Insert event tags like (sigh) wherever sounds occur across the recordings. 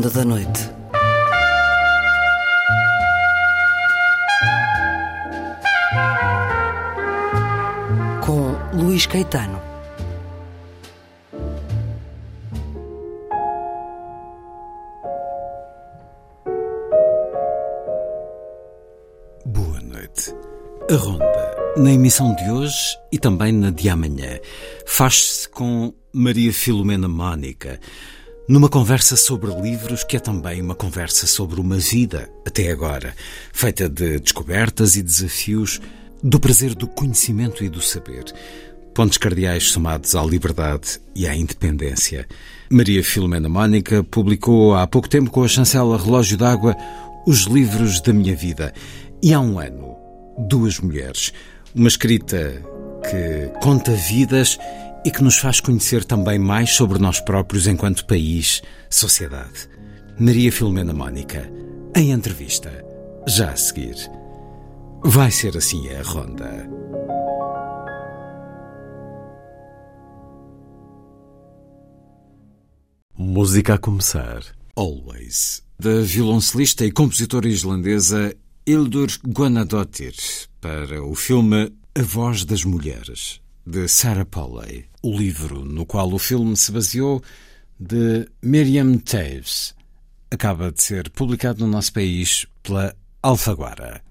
Ronda da Noite. Com Luís Caetano. Boa noite. A Ronda, na emissão de hoje e também na de amanhã, faz-se com Maria Filomena Mónica, numa conversa sobre livros que é também uma conversa sobre uma vida, até agora, feita de descobertas e desafios, do prazer do conhecimento e do saber. Pontos cardeais somados à liberdade e à independência. Maria Filomena Mónica publicou há pouco tempo com a chancela Relógio d'Água os livros da minha vida. E há um ano, duas mulheres. Uma escrita que conta vidas e que nos faz conhecer também mais sobre nós próprios enquanto país, sociedade. Maria Filomena Mónica, em entrevista, já a seguir. Vai ser assim a ronda. Música a começar. Always, da violoncelista e compositora islandesa Hildur Guðnadóttir, para o filme A Voz das Mulheres, de Sarah Polley. O livro no qual o filme se baseou, de Miriam Taves, acaba de ser publicado no nosso país pela Alfaguara.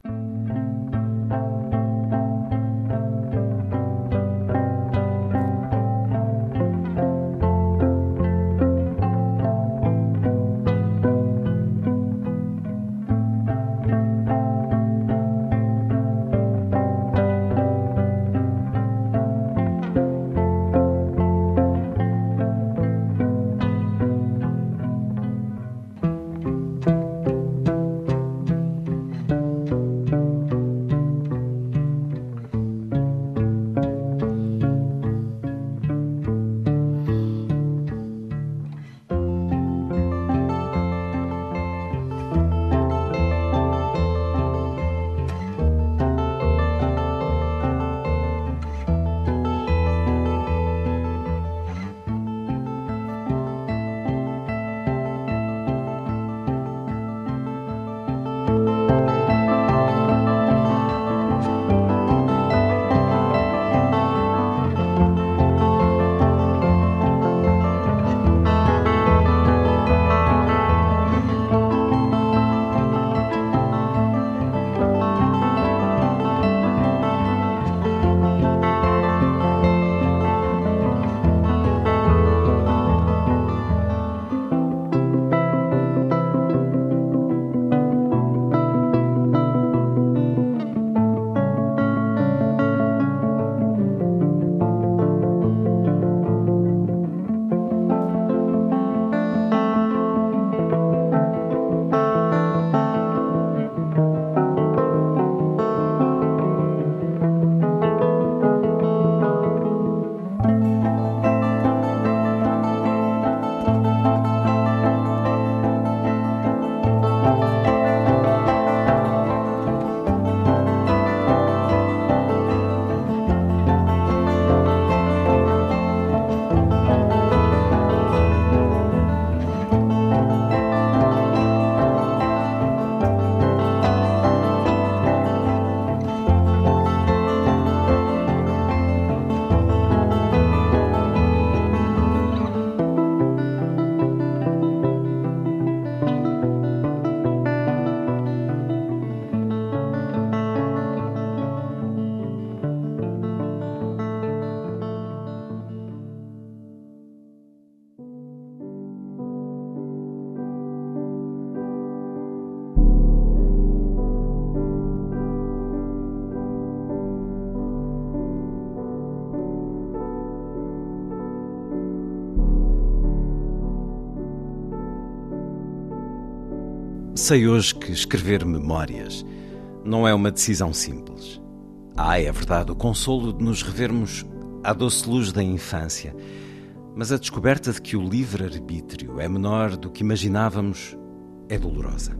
Sei hoje que escrever memórias não é uma decisão simples. Há, é verdade, o consolo de nos revermos à doce luz da infância, mas a descoberta de que o livre-arbítrio é menor do que imaginávamos é dolorosa.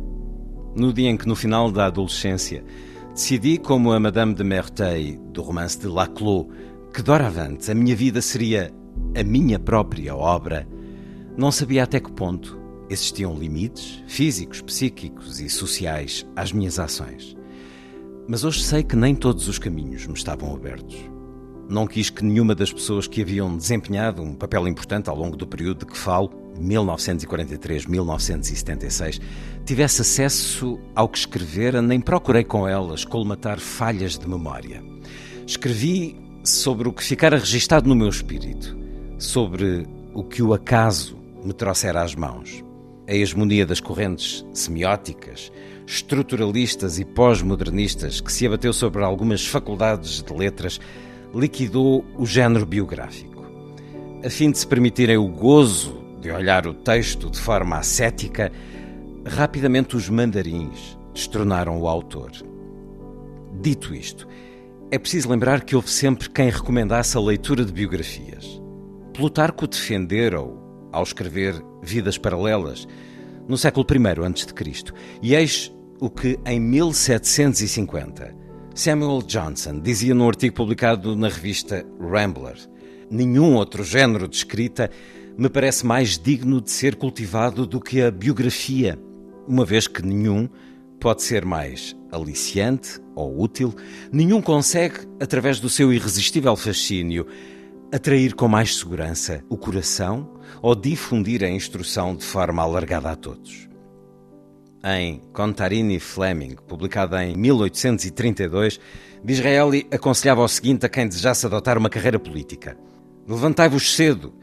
No dia em que, no final da adolescência, decidi, como a Madame de Merteuil, do romance de Laclos, que doravante a minha vida seria a minha própria obra, não sabia até que ponto Existiam limites físicos, psíquicos e sociais às minhas ações. Mas hoje sei que nem todos os caminhos me estavam abertos. Não quis que nenhuma das pessoas que haviam desempenhado um papel importante ao longo do período de que falo, 1943-1976, tivesse acesso ao que escrevera, nem procurei com elas colmatar falhas de memória. Escrevi sobre o que ficara registado no meu espírito, sobre o que o acaso me trouxera às mãos. A hegemonia das correntes semióticas, estruturalistas e pós-modernistas que se abateu sobre algumas faculdades de letras liquidou o género biográfico. A fim de se permitirem o gozo de olhar o texto de forma ascética, rapidamente os mandarins destronaram o autor. Dito isto, é preciso lembrar que houve sempre quem recomendasse a leitura de biografias. Plutarco defendera-o ao escrever Vidas Paralelas, no século I a.C., e eis o que, em 1750, Samuel Johnson dizia num artigo publicado na revista Rambler: Nenhum outro género de escrita me parece mais digno de ser cultivado do que a biografia, uma vez que nenhum pode ser mais aliciante ou útil, nenhum consegue, através do seu irresistível fascínio, atrair com mais segurança o coração ou difundir a instrução de forma alargada a todos em Contarini Fleming, publicada em 1832, Disraeli aconselhava o seguinte a quem desejasse adotar uma carreira política: Levantai-vos cedo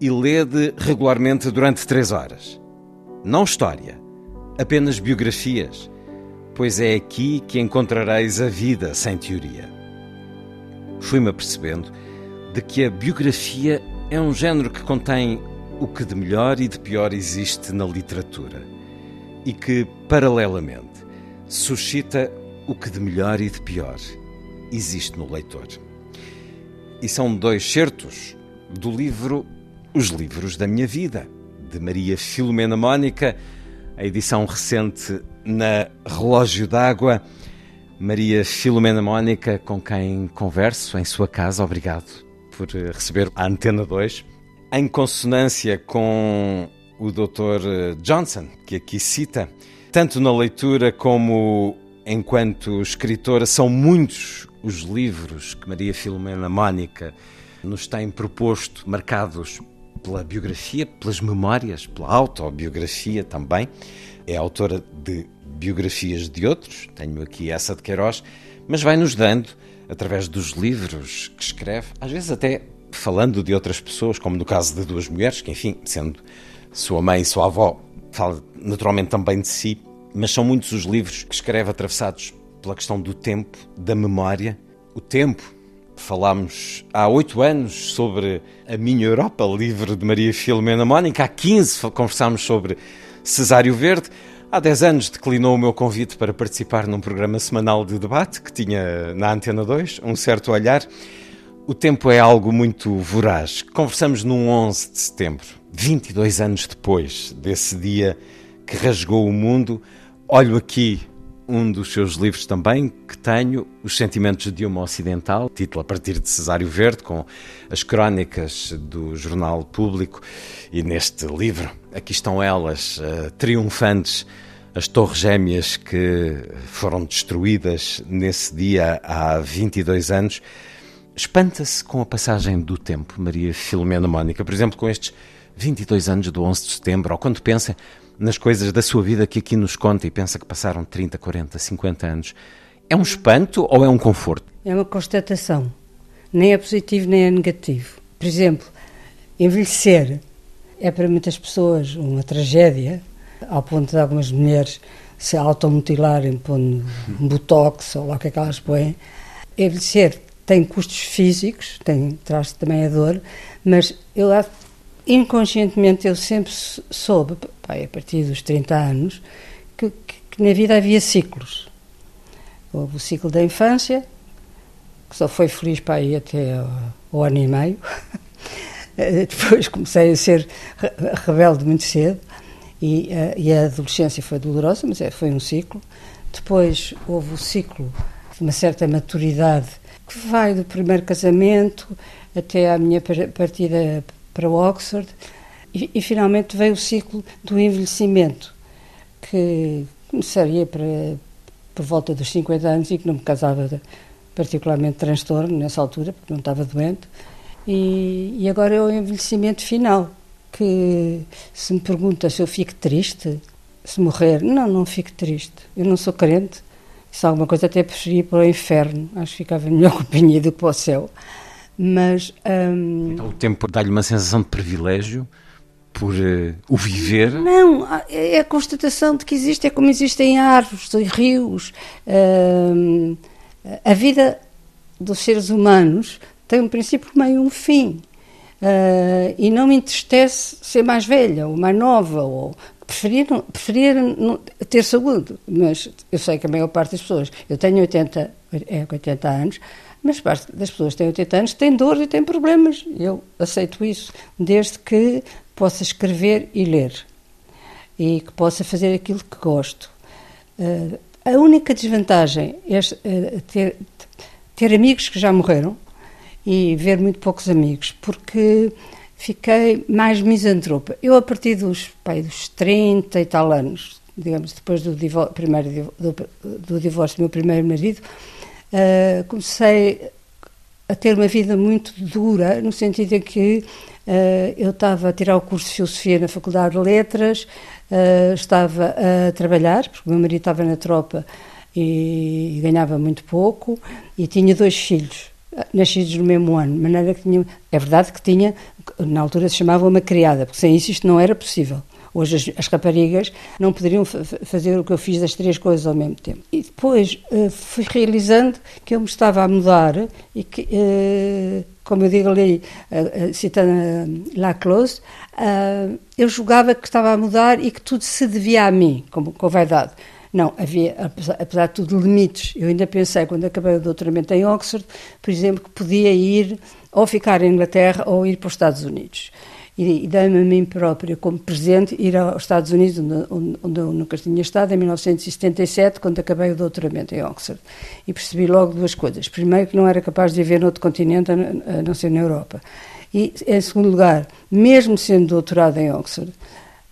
e lede regularmente durante três horas. Não história, apenas biografias, pois é aqui que encontrareis a vida sem teoria. Fui-me apercebendo de que a biografia é um género que contém o que de melhor e de pior existe na literatura e que, paralelamente, suscita o que de melhor e de pior existe no leitor. E são dois certos do livro Os Livros da Minha Vida, de Maria Filomena Mónica, a edição recente na Relógio d'Água. Maria Filomena Mónica, com quem converso em sua casa, obrigado por receber a Antena 2. Em consonância com o Dr. Eh, Johnson, que aqui cita, tanto na leitura como enquanto escritora, são muitos os livros que Maria Filomena Mónica nos tem proposto, marcados pela biografia, pelas memórias, pela autobiografia também. É autora de biografias de outros, tenho aqui essa de Queiroz, mas vai-nos dando, através dos livros que escreve, às vezes até falando de outras pessoas, como no caso de duas mulheres, que, enfim, sendo sua mãe e sua avó, fala naturalmente também de si, mas são muitos os livros que escreve atravessados pela questão do tempo, da memória. O tempo, falámos há oito anos sobre a minha Europa livre de Maria Filomena Mónica, há 15 conversámos sobre Cesário Verde. Há 10 anos declinou o meu convite para participar num programa semanal de debate que tinha na Antena 2, Um Certo Olhar. O tempo é algo muito voraz. Conversamos num 11 de setembro, 22 anos depois desse dia que rasgou o mundo. Olho aqui um dos seus livros também, que tenho, Os Sentimentos de uma Ocidental, título a partir de Cesário Verde, com as crónicas do Jornal Público. E neste livro, aqui estão elas, uh, triunfantes, as torres gêmeas que foram destruídas nesse dia há 22 anos. Espanta-se com a passagem do tempo, Maria Filomena Mónica, por exemplo, com estes 22 anos do 11 de setembro, ou quando pensa nas coisas da sua vida que aqui nos conta e pensa que passaram 30, 40, 50 anos, é um espanto ou é um conforto? É uma constatação. Nem é positivo nem é negativo. Por exemplo, envelhecer é para muitas pessoas uma tragédia, ao ponto de algumas mulheres se automutilarem pondo um botox ou lá o que é que elas põem. Envelhecer tem custos físicos, tem, traz também a dor, mas eu inconscientemente eu sempre soube, pai, a partir dos 30 anos, que, que, que, na vida havia ciclos. Houve o ciclo da infância, que só foi feliz para aí até o ano e meio. (laughs) Depois comecei a ser rebelde muito cedo e, e a adolescência foi dolorosa, mas é, foi um ciclo. Depois houve o ciclo de uma certa maturidade que vai do primeiro casamento até à minha partida para Oxford. e, e, finalmente veio o ciclo do envelhecimento, que começaria para, por volta dos 50 anos e que não me causava particularmente transtorno nessa altura, porque não estava doente. E, e agora é o envelhecimento final, que se me pergunta se eu fico triste, se morrer, não, não fico triste. Eu não sou crente, se alguma coisa até preferia para o inferno, acho que ficava melhor (laughs) companhia do que para o céu. Mas. Hum, então, o tempo dá-lhe uma sensação de privilégio por uh, o viver? Não, é a constatação de que existe, é como existem árvores e rios. Hum, a vida dos seres humanos tem um princípio, meio um fim. Uh, e não me entristece ser mais velha ou mais nova, ou preferir, preferir ter saúde. Mas eu sei que a maior parte das pessoas, eu tenho 80, é, 80 anos, mas parte das pessoas que têm 80 anos têm dor e têm problemas. Eu aceito isso, desde que possa escrever e ler e que possa fazer aquilo que gosto. Uh, a única desvantagem é uh, ter, ter amigos que já morreram e ver muito poucos amigos, porque fiquei mais misantropa. Eu, a partir dos, pai, dos 30 e tal anos, digamos, depois do, divórcio, primeiro, do, do divórcio do meu primeiro marido, uh, comecei a ter uma vida muito dura, no sentido em que uh, eu estava a tirar o curso de Filosofia na Faculdade de Letras, uh, estava a trabalhar, porque o meu marido estava na tropa e, e ganhava muito pouco, e tinha dois filhos nascidos no mesmo ano, de maneira que tinha, é verdade que tinha, na altura se chamava uma criada, porque sem isso isto não era possível. Hoje as, as raparigas não poderiam fazer o que eu fiz das três coisas ao mesmo tempo. E depois uh, fui realizando que eu me estava a mudar e que, uh, como eu digo ali, uh, citando La Close, eu julgava que estava a mudar e que tudo se devia a mim, como com vaidade. Não, havia, apesar, apesar de tudo, limites. Eu ainda pensei, quando acabei o doutoramento em Oxford, por exemplo, que podia ir ou ficar em Inglaterra ou ir para os Estados Unidos. E, dei-me a mim própria, como presente, ir aos Estados Unidos, onde, onde eu nunca tinha estado, em 1977, quando acabei o doutoramento em Oxford. E percebi logo duas coisas. Primeiro, que não era capaz de viver noutro continente, a não ser na Europa. E, em segundo lugar, mesmo sendo doutorado em Oxford,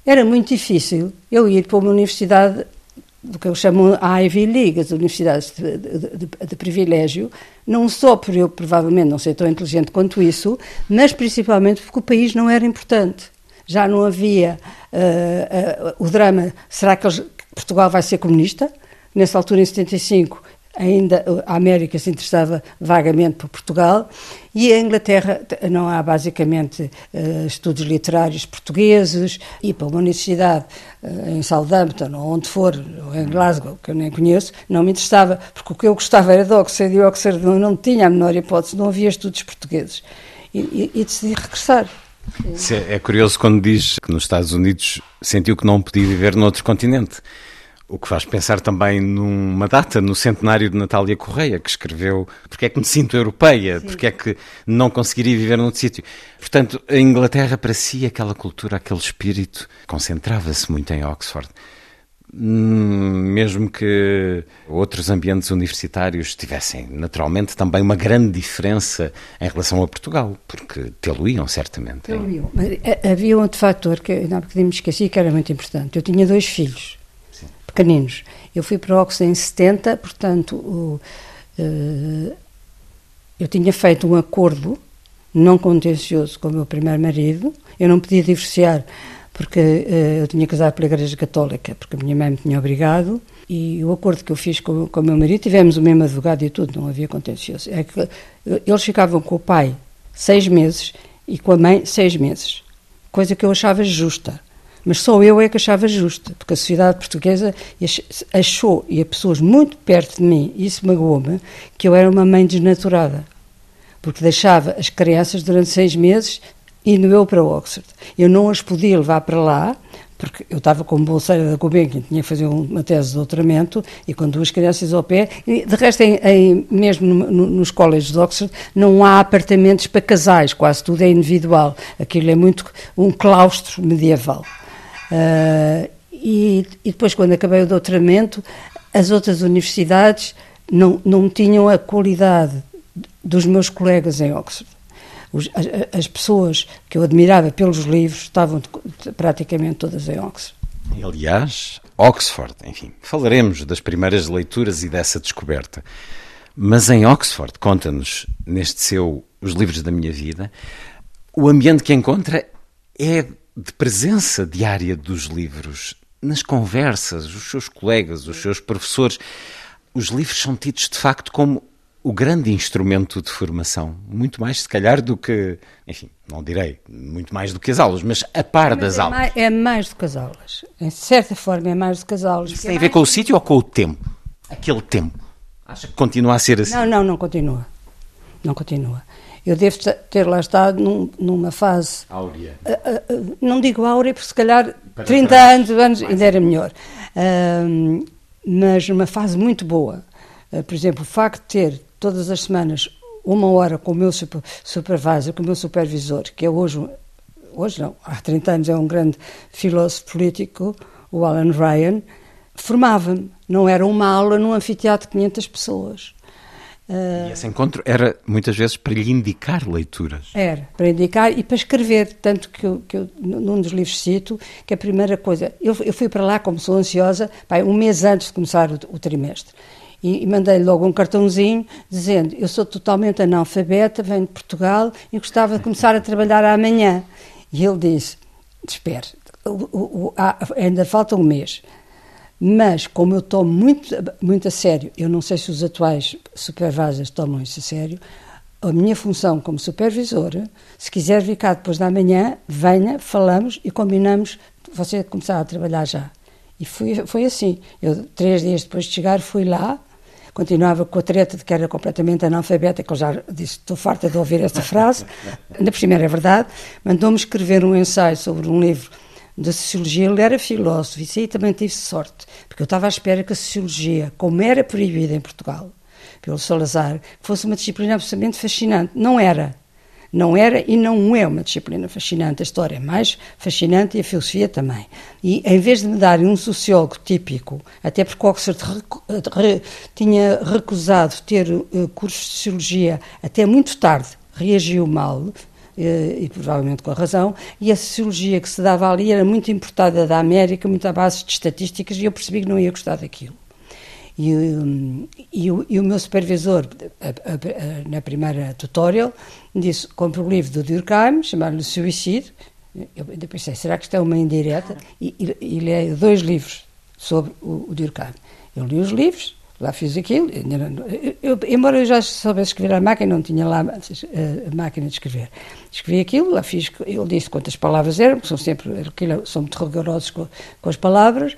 era muito difícil eu ir para uma universidade do que eu chamo a Ivy League, as universidades de, de, de, privilégio, não só por eu provavelmente não ser tão inteligente quanto isso, mas principalmente porque o país não era importante. Já não havia uh, uh, o drama, será que eles, Portugal vai ser comunista? Nessa altura, em 75, ainda a América se interessava vagamente por Portugal e a Inglaterra não há basicamente uh, estudos literários portugueses e para uma universidade uh, em Southampton ou onde for, ou em Glasgow, que eu nem conheço, não me interessava, porque o que eu gostava era de Oxford e Oxford não, tinha a menor hipótese, não havia estudos portugueses e, e, e decidi regressar. É curioso quando diz que nos Estados Unidos sentiu que não podia viver noutro continente. O que faz pensar também numa data, no centenário de Natália Correia, que escreveu Porque é que me sinto europeia, Sim. porque é que não conseguiria viver num sítio. Portanto, a Inglaterra, para si, aquela cultura, aquele espírito, concentrava-se muito em Oxford. Hum, mesmo que outros ambientes universitários tivessem, naturalmente, também uma grande diferença em relação a Portugal, porque tê-lo-iam, certamente. Tê-lo-iam. Eh, havia outro fator que, não, me esqueci, que era muito importante. Eu tinha dois filhos pequeninos. Eu fui para Oxford em 70, portanto, o, uh, eu tinha feito um acordo não contencioso com o meu primeiro marido. Eu não podia divorciar porque uh, eu tinha casado pela Igreja Católica, porque a minha mãe me tinha obrigado. E o acordo que eu fiz com, com o meu marido, tivemos o mesmo advogado e tudo, não havia contencioso. É que eles ficavam com o pai seis meses e com a mãe seis meses, coisa que eu achava justa. Mas só eu é que achava justa, porque a sociedade portuguesa achou, e a pessoas muito perto de mim, isso magoou-me, que eu era uma mãe desnaturada, porque deixava as crianças durante seis meses indo eu para Oxford. Eu não as podia levar para lá, porque eu estava como bolseira da Gulbenkian, tinha que fazer uma tese de doutoramento e com duas crianças ao pé. E, de resto, em, em, mesmo no, no, nos colégios de Oxford, não há apartamentos para casais, quase tudo é individual. Aquilo é muito um claustro medieval. Uh, e, e, depois, quando acabei o doutoramento, as outras universidades não, não tinham a qualidade dos meus colegas em Oxford. Os, as, as, pessoas que eu admirava pelos livros estavam praticamente todas em Oxford. Aliás, Oxford, enfim, falaremos das primeiras leituras e dessa descoberta. Mas em Oxford, conta-nos, neste seu Os Livros da Minha Vida, o ambiente que encontra é de presença diária dos livros, nas conversas, os seus colegas, os seus professores. Os livros são tidos de facto como o grande instrumento de formação, muito mais se calhar do que, enfim, não direi muito mais do que as aulas, mas a par mas das é aulas. Mais, é mais do que as aulas. Em certa forma é mais do que as aulas. Isso tem a ver com o sítio ou com o tempo? Aquele tempo. Acha que continua a ser assim? Não, não, não continua. Não continua. Eu devo ter lá estado num, numa fase. Áurea. Uh, uh, uh, não digo áurea, porque se calhar Para 30 trás, anos, anos ainda era melhor. mas numa fase muito boa. por exemplo, o facto de ter todas as semanas uma hora com o meu super, supervisor, com o meu supervisor, que é hoje, hoje não, há 30 anos é um grande filósofo político, o Alan Ryan, formava-me. Não era uma aula num anfiteatro de 500 pessoas. E esse encontro era muitas vezes para lhe indicar leituras. Era, para indicar e para escrever. Tanto que eu, que eu num dos livros cito que a primeira coisa. Eu, eu fui para lá, como sou ansiosa, pai, um mês antes de começar o, o trimestre. E, e mandei-lhe logo um cartãozinho dizendo: Eu sou totalmente analfabeta, venho de Portugal e gostava de começar a trabalhar amanhã. E ele disse: Espere, ainda falta um mês. Mas, como eu tomo muito, muito a sério, eu não sei se os atuais supervisores tomam isso a sério, a minha função como supervisor, se quiser vir cá depois da manhã, venha, falamos e combinamos você começar a trabalhar já. E foi, foi assim. Eu, três dias depois de chegar, fui lá, continuava com a treta de que era completamente analfabeta, que eu já disse, estou farta de ouvir esta frase, (laughs) ainda por cima era verdade, mandou-me escrever um ensaio sobre um livro da sociologia, ele era filósofo, isso aí também tive sorte, porque eu estava à espera que a sociologia, como era proibida em Portugal, pelo Salazar, fosse uma disciplina absolutamente fascinante. Não era. Não era e não é uma disciplina fascinante. A história é mais fascinante e a filosofia também. E em vez de me darem um sociólogo típico, até porque Oxford tinha recusado ter uh, cursos de sociologia até muito tarde, reagiu mal, e, provavelmente com a razão, e a sociologia que se dava ali era muito importada da América, muito à base de estatísticas, e eu percebi que não ia gostar daquilo. E, e, o, e o meu supervisor, a, a, a, na primeira tutorial, disse: compre o livro do Durkheim, chamado-lhe Suicídio. Eu pensei: será que isto é uma indireta? E, e, e li dois livros sobre o, o Durkheim. Eu li os livros, lá fiz aquilo. Eu, embora eu já soubesse escrever à máquina, não tinha lá a máquina de escrever. Escrevi aquilo, lá fiz, ele disse quantas palavras eram, porque são sempre, são muito rigorosos com, com as palavras,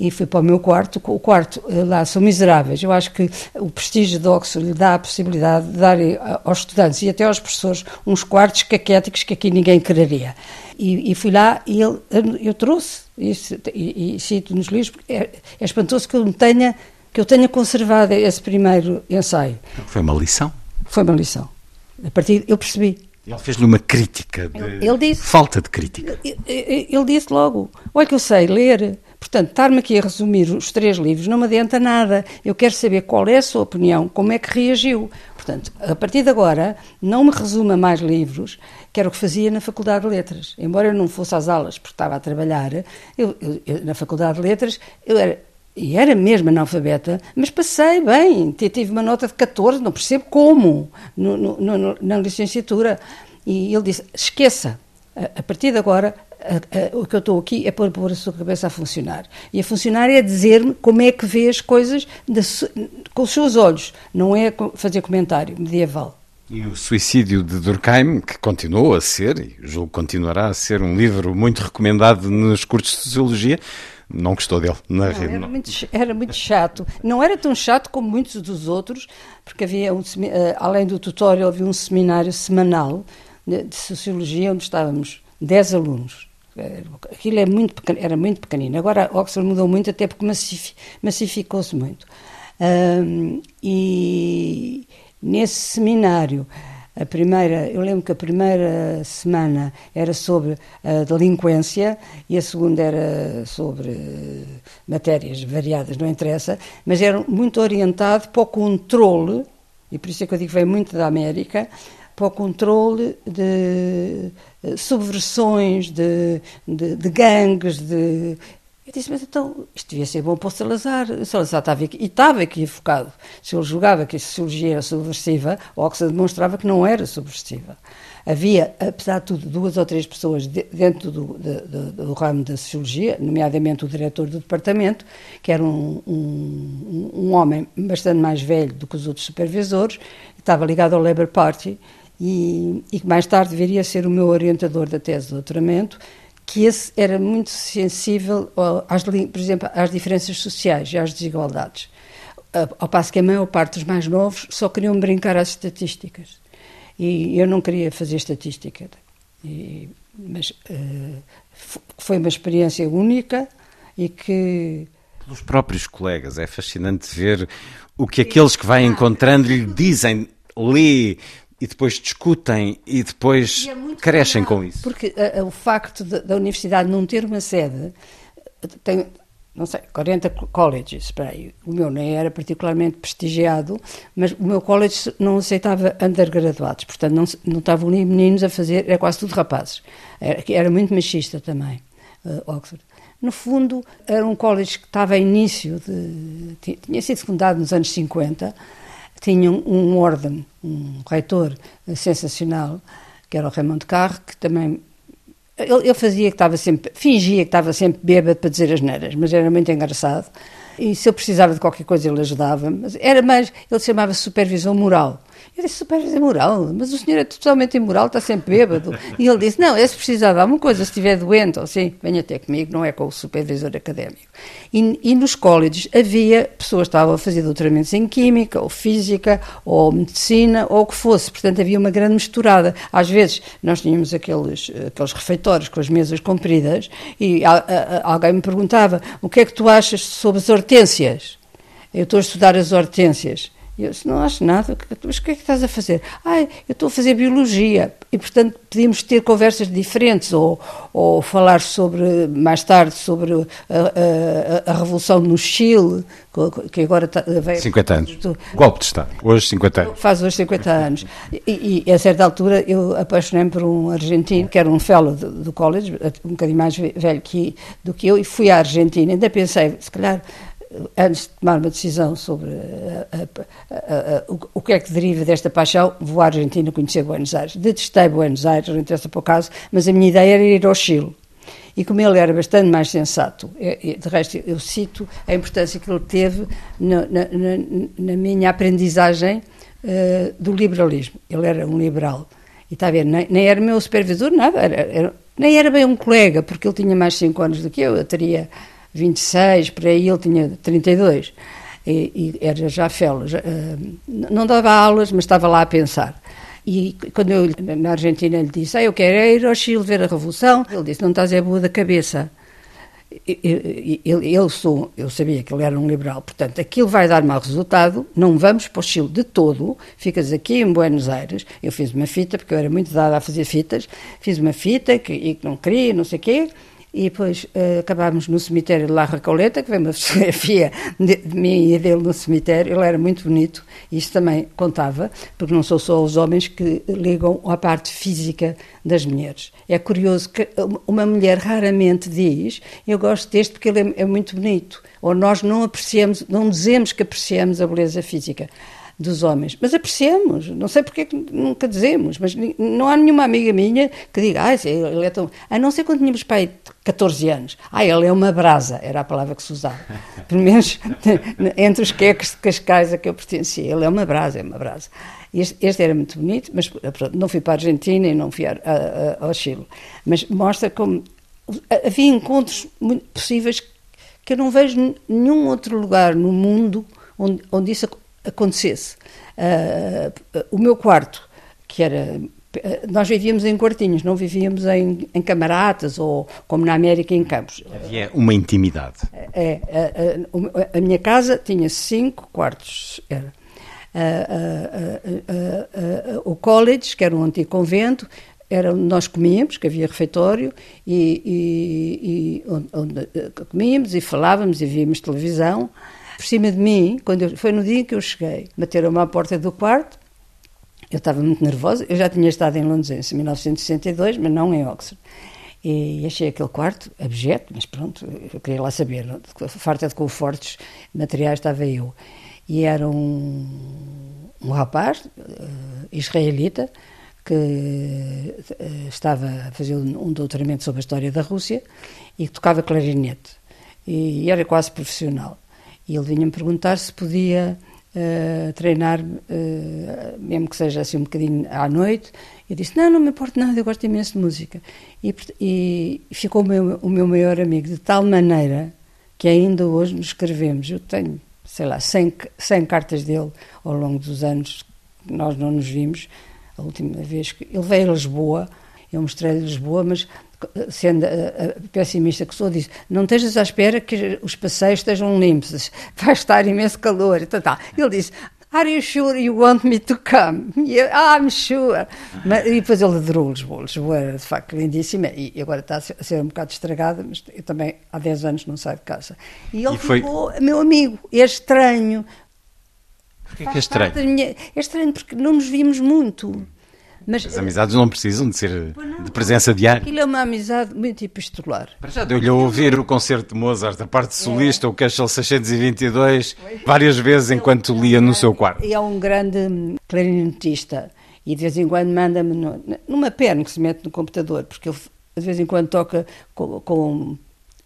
e fui para o meu quarto. O quarto eh, lá são miseráveis. Eu acho que o prestígio de Oxford lhe dá a possibilidade de dar eh, aos estudantes e até aos professores uns quartos caquéticos que aqui ninguém quereria. E, e fui lá e ele, eu trouxe, isso, e, e cito nos livros, é, é espantoso que eu não tenha que eu tenha conservado esse primeiro ensaio. Foi uma lição? Foi uma lição. A partir eu percebi. Ele fez-lhe uma crítica de ele, ele disse, falta de crítica. Ele, ele disse logo: Olha, que eu sei ler. Portanto, estar-me aqui a resumir os três livros não me adianta nada. Eu quero saber qual é a sua opinião, como é que reagiu. Portanto, a partir de agora, não me resuma mais livros, que era o que fazia na Faculdade de Letras. Embora eu não fosse às aulas, porque estava a trabalhar, eu, eu, eu, na Faculdade de Letras, eu era e era mesmo analfabeta, mas passei bem, tive uma nota de 14, não percebo como, no, no, no, na licenciatura. E ele disse: esqueça, a, a partir de agora, a, a, o que eu estou aqui é pôr, pôr a sua cabeça a funcionar. E a funcionar é dizer-me como é que vê as coisas com os seus olhos, não é fazer comentário medieval. E o Suicídio de Durkheim, que continuou a ser, e julgo continuará a ser, um livro muito recomendado nos cursos de Sociologia, não gostou dele na não, Era, muito, era muito chato. Não era tão chato como muitos dos outros, porque havia, um, eh, além do tutorial, havia um seminário semanal de, de Sociologia, onde estávamos 10 alunos. Aquilo é muito era muito pequenino. Agora Oxford mudou muito, até porque massificou-se muito. Um, e nesse seminário a primeira, eu lembro que a primeira semana era sobre a delinquência e a segunda era sobre matérias variadas, não interessa, mas era muito orientado para o controle, e por isso é que eu digo que veio muito da América, para o controle de eh, subversões, de, de, de gangues, de eu disse, mas então, isto devia ser bom para o Salazar. O Salazar estava aqui, e estava focado. Se ele julgava que a sociologia era subversiva, Oxford demonstrava que não era subversiva. Havia, apesar de tudo, duas ou três pessoas dentro do, do, do, ramo da sociologia, nomeadamente o diretor do departamento, que era um, um, um homem bastante mais velho do que os outros supervisores, estava ligado ao Labour Party e, e que mais tarde viria a ser o meu orientador da tese de doutoramento que esse era muito sensível, às, por exemplo, às diferenças sociais e às desigualdades. Ao passo que a maior parte dos mais novos só queriam brincar às estatísticas. E eu não queria fazer estatística. E, mas uh, foi uma experiência única e que. Pelos próprios colegas, é fascinante ver o que aqueles que vai encontrando lhe dizem, lê, e depois discutem e depois é crescem com isso. Porque uh, o facto de, da universidade não ter uma sede tem, não sei, 40 colleges, aí, o meu nem era particularmente prestigiado, mas o meu college não aceitava undergraduados, portanto não, não estavam nem meninos a fazer, era quase tudo rapazes. Era, era muito machista também, uh, Oxford. No fundo, era um college que estava em início de. tinha sido fundado nos anos 50, tinha um, orden, um reitor sensacional, que era o Raymond Carre, que também ele, ele, fazia que estava sempre, fingia que estava sempre bêbado para dizer as neiras, mas era muito engraçado. E se eu precisava de qualquer coisa, ele ajudava. Mas era mais, ele chamava supervisão moral. Eu disse, supervisão moral, mas o senhor é totalmente imoral, está sempre bêbado. E ele disse, não, é se precisar de alguma coisa, se estiver doente, ou assim, venha até comigo, não é com o supervisor académico. E, e nos colleges havia pessoas que estavam a fazer doutoramentos em Química, ou Física, ou Medicina, ou o que fosse. Portanto, havia uma grande misturada. Às vezes, nós tínhamos aqueles, aqueles refeitórios com as mesas compridas, e a, a, alguém me perguntava, o que é que tu achas sobre as hortênsias? Eu estou a estudar as hortênsias. E eu disse, não acho nada, mas o que é que estás a fazer? Ah, eu estou a fazer biologia. E, portanto, podíamos ter conversas diferentes ou, ou falar sobre, mais tarde, sobre a, a, a Revolução no Chile, que agora está, veio... 50 anos. Golpe de Estado, hoje 50 anos. Faz hoje 50 anos. E, e a certa altura eu apaixonei-me por um argentino, que era um fellow do, do college, um bocadinho mais velho que, do que eu, e fui à Argentina. Ainda pensei, se calhar antes de tomar uma decisão sobre a, a, a, o, o, que é que deriva desta paixão, vou à Argentina conhecer Buenos Aires. Detestei Buenos Aires, não interessa para o caso, mas a minha ideia era ir ao Chile. E como ele era bastante mais sensato, de resto eu cito a importância que ele teve na, na, na minha aprendizagem uh, do liberalismo. Ele era um liberal. E está a ver, nem, nem era meu supervisor, nada, era, era, nem era bem um colega, porque ele tinha mais 5 anos do que eu, eu teria 26, por aí ele tinha 32. E, e era já. Já, uh, não dava aulas, mas estava lá a pensar. E quando eu, na Argentina, lhe disse, ah, eu quero ir ao Chile ver a Revolução, ele disse, não estás é boa da cabeça. Ele, ele, ele sou, eu sabia que ele era um liberal, portanto, aquilo vai dar mau resultado, não vamos para o Chile de todo, ficas aqui em Buenos Aires. Eu fiz uma fita, porque eu era muito dada a fazer fitas, fiz uma fita que, e que não queria, não sei o quê, e depois uh, acabámos no cemitério de La Recoleta, que vem uma (laughs) fotografia de, de, mim e dele no cemitério. Ele era muito bonito, isso também contava, porque não são só os homens que ligam à parte física das mulheres. É curioso que uma mulher raramente diz: Eu gosto deste porque ele é, é muito bonito. Ou nós não apreciamos, não dizemos que apreciamos a beleza física dos homens. Mas apreciamos, não sei porque nunca dizemos, mas não há nenhuma amiga minha que diga, ah, ele é tão. A não ser quando tínhamos pai 14 anos. Ah, ele é uma brasa, era a palavra que se usava. (laughs) Pelo menos (laughs) entre os queques de Cascais a que eu pertencia. Ele é uma brasa, é uma brasa. Este, este era muito bonito, mas pronto, não fui para a Argentina e não fui a, a, ao Chile. Mas mostra como havia encontros muito possíveis que eu não vejo nenhum outro lugar no mundo onde, onde isso acontecesse. Uh, o meu quarto, que era. Nós vivíamos em quartinhos, não vivíamos em, em camaratas ou como na América em campos. Havia uma intimidade. É, a, a, a minha casa tinha cinco quartos. Era. o college, que era um antigo convento, era onde nós comíamos, que havia refeitório, e, e, e onde, onde, comíamos e falávamos e víamos televisão por cima de mim, quando eu, foi no dia em que eu cheguei, bateram-me à porta do quarto, Eu estava muito nervosa, eu já tinha estado em Londres em 1962, mas não em Oxford. E achei aquele quarto abjeto, mas pronto, eu queria lá saber. Não? Farta de confortos materiais estava eu. E era um, um rapaz uh, israelita que uh, estava a fazer um doutoramento sobre a história da Rússia e tocava clarinete. E, e era quase profissional. E ele vinha-me perguntar se podia uh, treinar, uh, mesmo que seja assim um bocadinho à noite. Eu disse: Não, não me importa nada, eu gosto imenso de música. E, e ficou o meu, o meu maior amigo, de tal maneira que ainda hoje nos escrevemos. Eu tenho, sei lá, 100, 100 cartas dele ao longo dos anos que nós não nos vimos. A última vez que ele veio a Lisboa, eu mostrei-lhe Lisboa, mas sendo pessimista que sou, disse: Não estejas à espera que os passeios estejam limpos, (laughs) vai estar imenso calor. Tal, tal. Ele disse: Are you sure you want me to come? (laughs) I'm sure. Mas, e depois ele adorou Lisboa. Lisboa era de facto lindíssima e agora está a ser um bocado estragada, mas eu também há 10 anos não saio de casa. E ele e foi... ficou meu amigo. É estranho. Porquê que é estranho? Minha... É estranho porque não nos vimos muito. Mas, As amizades não precisam de ser não, de presença diária. Aquilo é uma amizade muito epistolar. Para já deu-lhe a ouvir o concerto de Mozart, a parte solista, é. o Cashel 622, várias vezes enquanto lia no seu quarto. E é um grande clarinetista e de vez em quando manda-me numa perna que se mete no computador, porque ele de vez em quando toca com, com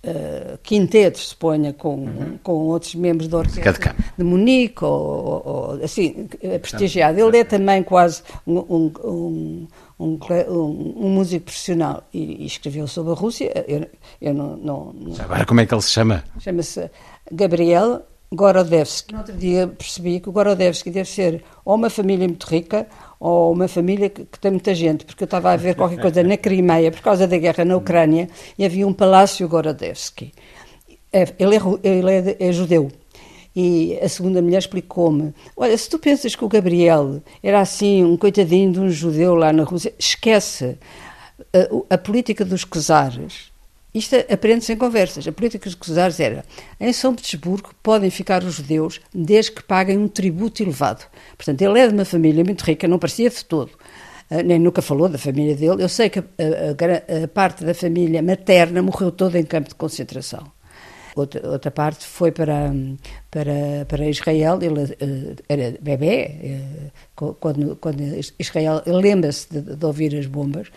uh, quintetos, suponha, com, uhum. com outros membros da orquestra de Munique, ou, ou, ou assim, é prestigiado. Ele é também quase um, um, um, um músico profissional e, e, escreveu sobre a Rússia. Eu, eu não, não, não... Agora, como é que ele se chama? Chama-se Gabriel Gorodevsky. No outro dia percebi que o Gorodevsky deve ser ou uma família muito rica ou uma família que, que, tem muita gente, porque eu estava a ver qualquer coisa na Crimeia, por causa da guerra na Ucrânia, e havia um palácio Gorodevsky. É, ele, é, ele é, é judeu. E a segunda mulher explicou-me: Olha, se tu pensas que o Gabriel era assim, um coitadinho de um judeu lá na Rússia, esquece. A, a política dos czares isto aprende-se em conversas. A política dos czares era: em São Petersburgo podem ficar os judeus desde que paguem um tributo elevado. Portanto, ele é de uma família muito rica, não parecia de todo. Uh, nem nunca falou da família dele. Eu sei que a, a, a, parte da família materna morreu toda em campo de concentração. Outra, outra parte foi para, para, para Israel, ele uh, era bebê, uh, quando, quando Israel lembra-se de, de ouvir as bombas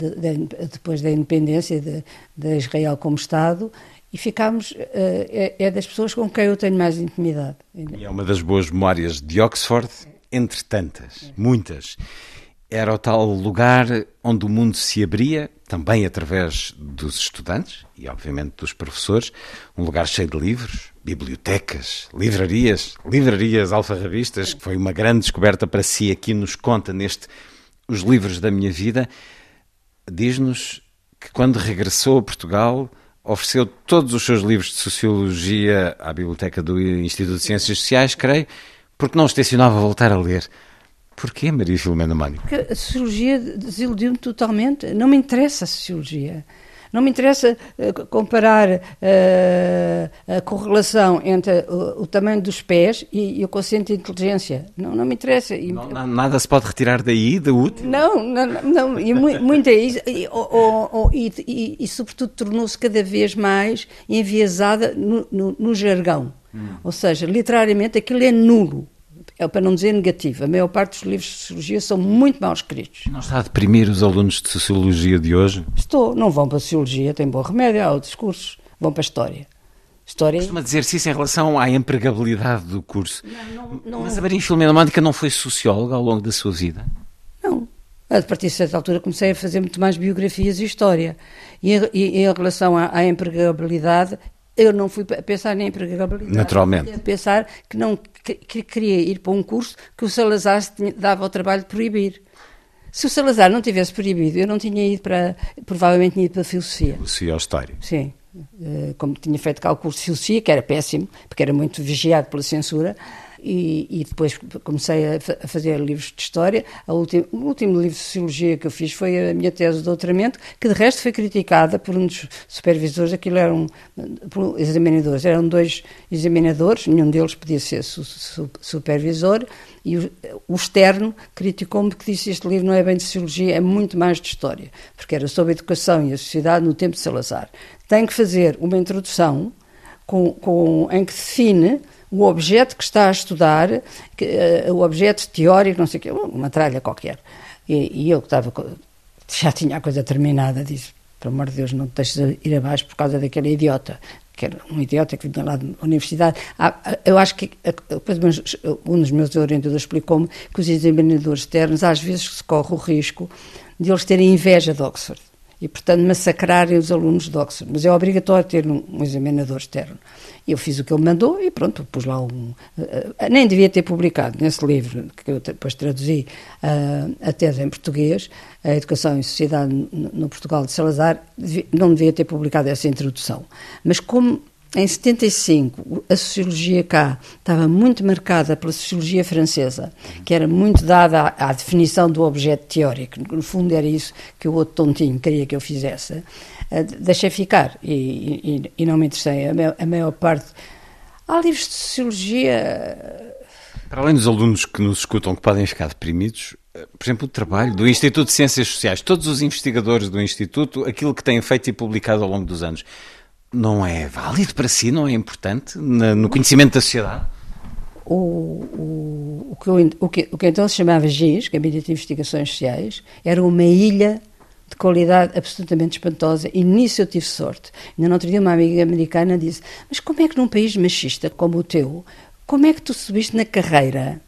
de, de, depois da independência de, de, Israel como Estado, e ficámos, é, é, das pessoas com quem eu tenho mais intimidade. E é uma das boas memórias de Oxford, entre tantas, muitas. Era o tal lugar onde o mundo se abria, também através dos estudantes e, obviamente, dos professores, um lugar cheio de livros, bibliotecas, livrarias, livrarias alfarrabistas, que foi uma grande descoberta para si, aqui nos conta neste Os Livros da Minha Vida diz-nos que quando regressou a Portugal ofereceu todos os seus livros de sociologia à biblioteca do Instituto de Ciências Sociais, creio, porque não os tencionava voltar a ler. Porquê, Maria Filomena Mónica? Porque a sociologia desiludiu-me totalmente. Não me interessa a sociologia. Não me interessa uh, comparar uh, a correlação entre o, o, tamanho dos pés e, e, o consciente de inteligência. Não, não me interessa. E, não, nada se pode retirar daí, da útil? Não, não, não e muito é isso. E, e, e, sobretudo, tornou-se cada vez mais enviesada no, no, no jargão. Hum. Ou seja, literariamente aquilo é nulo é para não dizer negativo. A maior parte dos livros de sociologia são muito mal escritos. Não está a deprimir os alunos de sociologia de hoje? Estou. Não vão para a sociologia, têm bom remédio, há outros cursos. Vão para a história. História... Costuma dizer-se isso em relação à empregabilidade do curso. Não, não, não... Mas a Maria Filomena Mónica não foi socióloga ao longo da sua vida? Não. A partir de certa altura comecei a fazer muito mais biografias e história. E, e em relação à, à empregabilidade, eu não fui pensar em empregabilidade. Naturalmente. pensar que não que, que, queria ir para um curso que o Salazar dava o trabalho de proibir. Se o Salazar não tivesse proibido, eu não tinha ido para. Provavelmente tinha ido para a filosofia. Filosofia ou história. Sim. Eh, como tinha feito cá o curso de filosofia, que era péssimo, porque era muito vigiado pela censura, e, e depois comecei a, a, fazer livros de história. O último livro de sociologia que eu fiz foi a minha tese de doutoramento, que de resto foi criticada por um dos supervisores, aquilo eram por examinadores, eram dois examinadores, nenhum deles podia ser su, su, supervisor, e o, o externo criticou-me porque disse este livro não é bem de sociologia, é muito mais de história, porque era sobre a educação e a sociedade no tempo de Salazar. Tem que fazer uma introdução com, com, em que define o objeto que está a estudar, que, uh, o objeto teórico, não sei o quê, uma tralha qualquer. E, e eu que estava, já tinha a coisa terminada, disse, pelo amor de Deus, não te deixes ir abaixo por causa daquele idiota, que era um idiota que vinha lá da universidade. Ah, eu acho que um dos meus orientadores explicou-me que os examinadores externos às vezes se corre o risco de eles terem inveja de Oxford e, portanto, massacrarem os alunos de Oxford. Mas é obrigatório ter um, um examinador externo. Eu fiz o que ele mandou e pronto, pus lá um. Uh, nem devia ter publicado nesse livro, que eu depois traduzi uh, a tese em português, A Educação e Sociedade no, Portugal de Salazar, não devia ter publicado essa introdução. Mas como em 75, a sociologia cá estava muito marcada pela sociologia francesa, que era muito dada à, à, definição do objeto teórico. No fundo, era isso que o outro tontinho queria que eu fizesse. Uh, deixei ficar e, e, e, não me interessei. A maior, a maior parte. Há livros de sociologia. Para além dos alunos que nos escutam que podem ficar deprimidos, eh, por exemplo, o trabalho do Instituto de Ciências Sociais, todos os investigadores do Instituto, aquilo que têm feito e publicado ao longo dos anos não é válido para si, não é importante no conhecimento da sociedade? O, o, o, que, o, que, o que então se chamava GIS, Gabinete de Investigações Sociais, era uma ilha de qualidade absolutamente espantosa e nisso eu tive sorte. Ainda no outro dia uma amiga americana disse, mas como é que num país machista como o teu, como é que tu subiste na carreira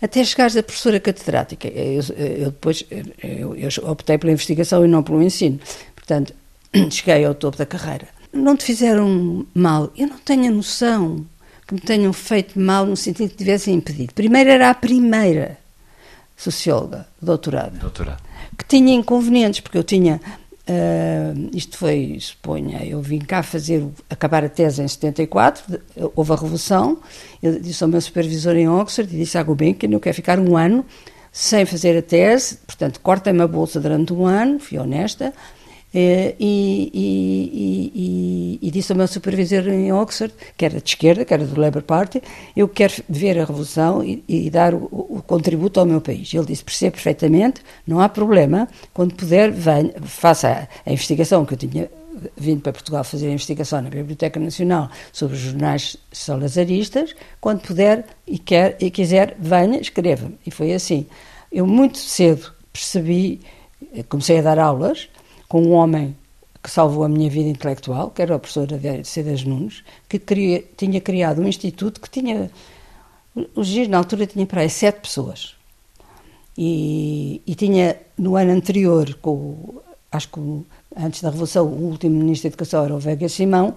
até chegares a professora catedrática? Eu, eu depois eu, eu optei pela investigação e não pelo ensino. Portanto, (clears throat) cheguei ao topo da carreira não te fizeram mal. Eu não tenho a noção que me tenham feito mal no sentido que tivessem impedido. Primeiro era a primeira socióloga, doutorada, doutorado. que tinha inconvenientes, porque eu tinha. Uh, isto foi, suponha, eu vim cá fazer, acabar a tese em 74, houve a Revolução, eu disse ao meu supervisor em Oxford, e disse à que eu quero ficar um ano sem fazer a tese, portanto, cortem-me a bolsa durante um ano, fui honesta, e, e, e, e, disse ao meu supervisor em Oxford, que era de esquerda, que era do Labour Party, eu quero ver a revolução e, dar o, o, contributo ao meu país. Ele disse, percebe perfeitamente, não há problema, quando puder, venha, faça a, a investigação que eu tinha vindo para Portugal fazer a investigação na Biblioteca Nacional sobre os jornais salazaristas, quando puder e, quer, e quiser, venha, escreva-me. E foi assim. Eu muito cedo percebi, comecei a dar aulas, com um homem que salvou a minha vida intelectual, que era a professora Cedas Nunes, que queria, tinha criado um instituto que tinha. O GIS, na altura, tinha para aí sete pessoas. E, e, tinha, no ano anterior, com, acho que antes da Revolução, o último ministro da Educação era o Vega Simão,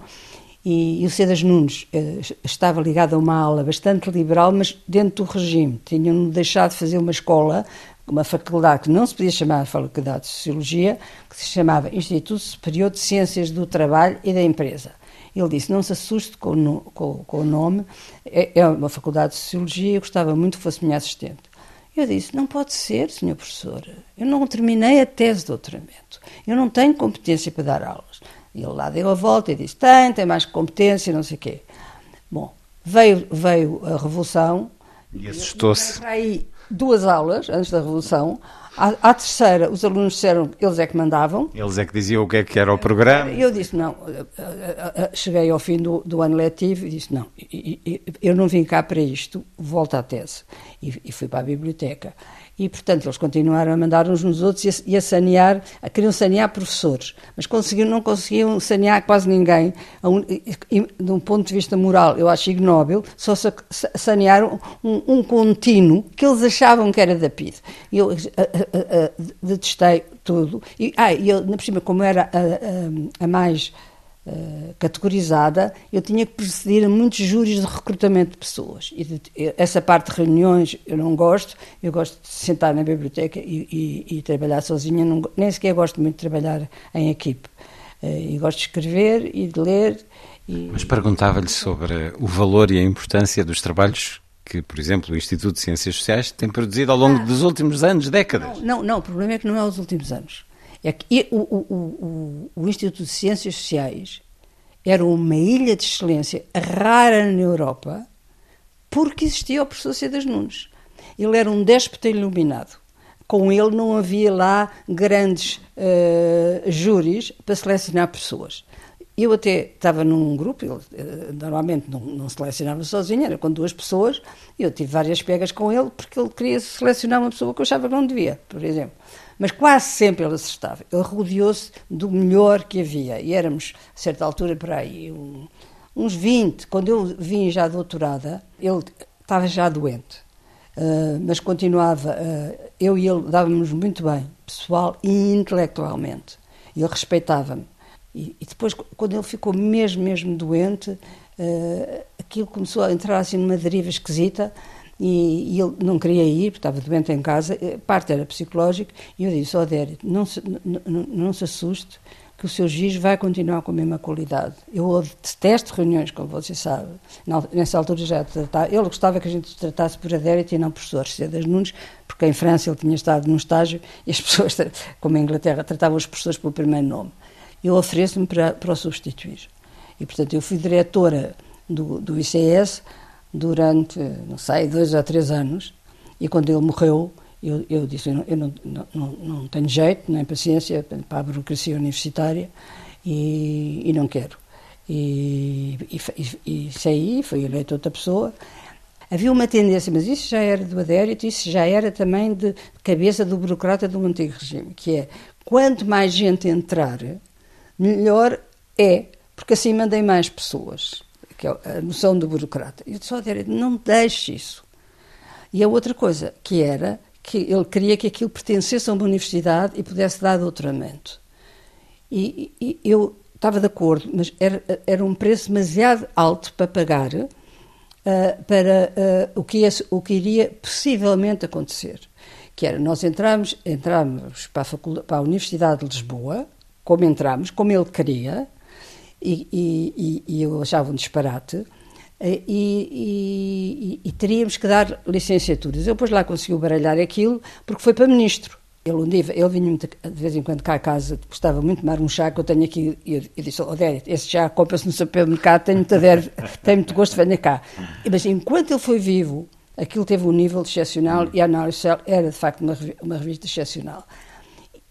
e, e o Cedas Nunes eh, estava ligado a uma aula bastante liberal, mas dentro do regime. Tinham deixado de fazer uma escola uma faculdade que não se podia chamar Faculdade de Sociologia, que se chamava Instituto Superior de Ciências do Trabalho e da Empresa. Ele disse: Não se assuste com, o, com, com o nome, é, é, uma faculdade de Sociologia, eu gostava muito que fosse minha assistente. Eu disse: Não pode ser, senhor professor. Eu não terminei a tese de doutoramento. Eu não tenho competência para dar aulas. E ele lá deu a volta e disse: Tem, tem mais competência, não sei o quê. Bom, veio, veio a Revolução. E assustou-se duas aulas antes da Revolução. À, à, terceira, os alunos disseram que eles é que mandavam. Eles é que diziam o que é que era o programa. Eu disse, não. Eh, eh, eh, cheguei ao fim do, do ano letivo e disse, não, eu não vim cá para isto, volto à tese. E, e fui para a biblioteca. E, portanto, eles continuaram a mandar uns nos outros e a, e a sanear, a, queriam sanear professores, mas conseguiam, não conseguiam sanear quase ninguém, um, de um ponto de vista moral, eu acho ignóbil, só sanearam um, um contínuo que eles achavam que era da PID. Eu a, a, detestei tudo. E, ah, e eu, na por cima, como era a, mais eh, categorizada, eu tinha que presidir a muitos júris de recrutamento de pessoas. E de, essa parte de reuniões eu não gosto, eu gosto de sentar na biblioteca e, e, e trabalhar sozinha, não, nem sequer gosto muito de trabalhar em equipe. Uh, e gosto de escrever e de ler. E... Mas perguntava-lhe sobre o valor e a importância dos trabalhos que, por exemplo, o Instituto de Ciências Sociais tem produzido ao longo ah, dos últimos anos, décadas. Não, não, o problema é que não é os últimos anos. É que o, o, o, o Instituto de Ciências Sociais era uma ilha de excelência rara na Europa porque existia o professor Cedas Nunes. Ele era um déspota iluminado. Com ele não havia lá grandes uh, júris para selecionar pessoas. Eu até estava num grupo, uh, normalmente não, não selecionava sozinho, era com duas pessoas. Eu tive várias pegas com ele porque ele queria selecionar uma pessoa que eu achava que não devia, por exemplo. Mas quase sempre ele acertava. Ele rodeou-se do melhor que havia. E éramos, a certa altura, por aí, um, uns 20. Quando eu vim já doutorada, ele estava já doente. Uh, mas continuava, uh, eu e ele dávamos muito bem, pessoal e intelectualmente. Ele respeitava-me. E, e, depois, quando ele ficou mesmo, mesmo doente, uh, aquilo começou a entrar assim numa deriva esquisita e, e, ele não queria ir, porque estava doente em casa, eh, parte era psicológico, e eu disse, ó oh, não se, não, se assuste, que o seu giz vai continuar com a mesma qualidade. Eu detesto reuniões, como você sabe. Nessa altura já tratava. Ele gostava que a gente tratasse por adérito e não por professor Cedas Nunes, porque em França ele tinha estado num estágio e as (laughs) pessoas, como em Inglaterra, tratavam os professores pelo primeiro nome. Eu ofereço-me para, para o substituir. E, portanto, eu fui diretora do, do ICS durante, não sei, dois ou três anos. E quando ele morreu, eu, eu disse: eu, não, eu não, não, não, tenho jeito, nem paciência para a burocracia universitária e, e não quero. E, e, e saí, fui eleito outra pessoa. Havia uma tendência, mas isso já era do adérito, isso já era também de cabeça do burocrata do antigo regime, que é quanto mais gente entrar, melhor é, porque assim mandem mais pessoas que é a noção do burocrata. E disse, oh, não deixe isso. E a outra coisa, que era que ele queria que aquilo pertencesse a uma universidade e pudesse dar doutoramento. E, e eu estava de acordo, mas era, era um preço demasiado alto para pagar uh, para uh, o, que ia, o que iria possivelmente acontecer. Que era, nós entramos, entramos para, a para a Universidade de Lisboa, como entramos, como ele queria, e, e, e eu achava um disparate, eh, e, e, teríamos que dar licenciaturas. Eu depois lá conseguiu baralhar aquilo porque foi para ministro. Ele, um dia, ele vinha de vez em quando cá a casa, gostava muito de tomar um chá que eu tenho aqui, e eu, eu disse, oh, Dério, esse chá compra-se no supermercado, tenho muito, adero, (laughs) tenho muito gosto, venha cá. Mas enquanto ele foi vivo, aquilo teve um nível excepcional e a análise era, de facto, uma, uma revista excepcional.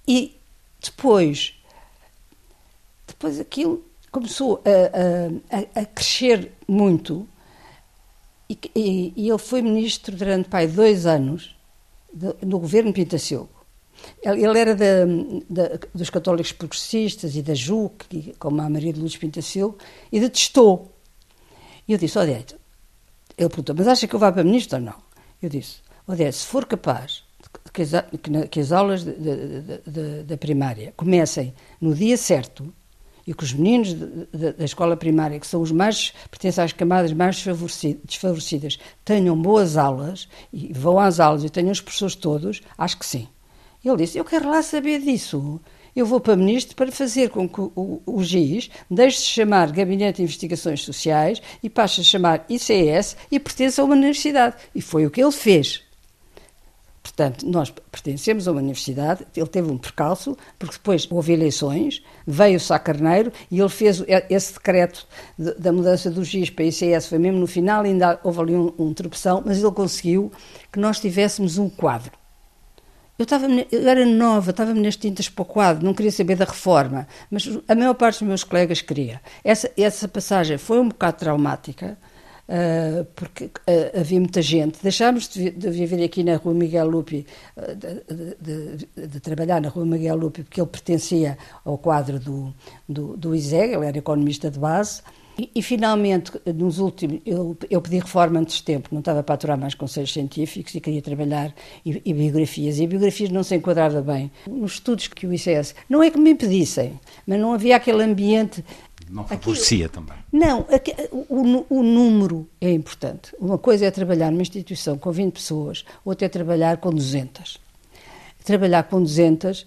E depois, depois aquilo começou a, a, a crescer muito e, e, e, ele foi ministro durante pai, dois anos no governo Pintacilgo. Ele, ele era dos católicos progressistas e da JUC, como a Maria de Luz Pintacilgo, e detestou. E eu disse, Odete, ele perguntou, mas acha que eu vá para ministro ou não? Eu disse, Odete, se for capaz que as, que as aulas da primária comecem no dia certo, e que os meninos da escola primária, que são os mais, pertencem às camadas mais desfavorecidas, tenham boas aulas e vão às aulas e tenham os professores todos, acho que sim. Ele disse: Eu quero lá saber disso. Eu vou para ministro para fazer com que o, o, GIS deixe de chamar Gabinete de Investigações Sociais e passe a chamar ICS e pertença a uma universidade. E foi o que ele fez. Portanto, nós pertencemos a uma universidade, ele teve um percalço, porque depois houve eleições, veio o Sá Carneiro e ele fez esse decreto de, da mudança do GIS para a ICS, foi mesmo no final, ainda houve ali um, um mas ele conseguiu que nós tivéssemos um quadro. Eu, estava, eu era nova, estava-me nas tintas para o quadro, não queria saber da reforma, mas a maior parte dos meus colegas queria. Essa, essa passagem foi um bocado traumática, Uh, porque uh, havia muita gente. Deixámos de, de, viver aqui na Rua Miguel Lupi, uh, de, de, de, trabalhar na Rua Miguel Lupi, porque ele pertencia ao quadro do, do, do ISEG, ele era economista de base. E, e finalmente, nos últimos, eu, eu, pedi reforma antes de tempo, não estava para aturar mais conselhos científicos e queria trabalhar e, e biografias. E biografias não se enquadrava bem nos estudos que o ICS. Não é que me impedissem, mas não havia aquele ambiente não favorecia também. Não, o, o, número é importante. Uma coisa é trabalhar numa instituição com 20 pessoas, outra é trabalhar com 200. Trabalhar com 200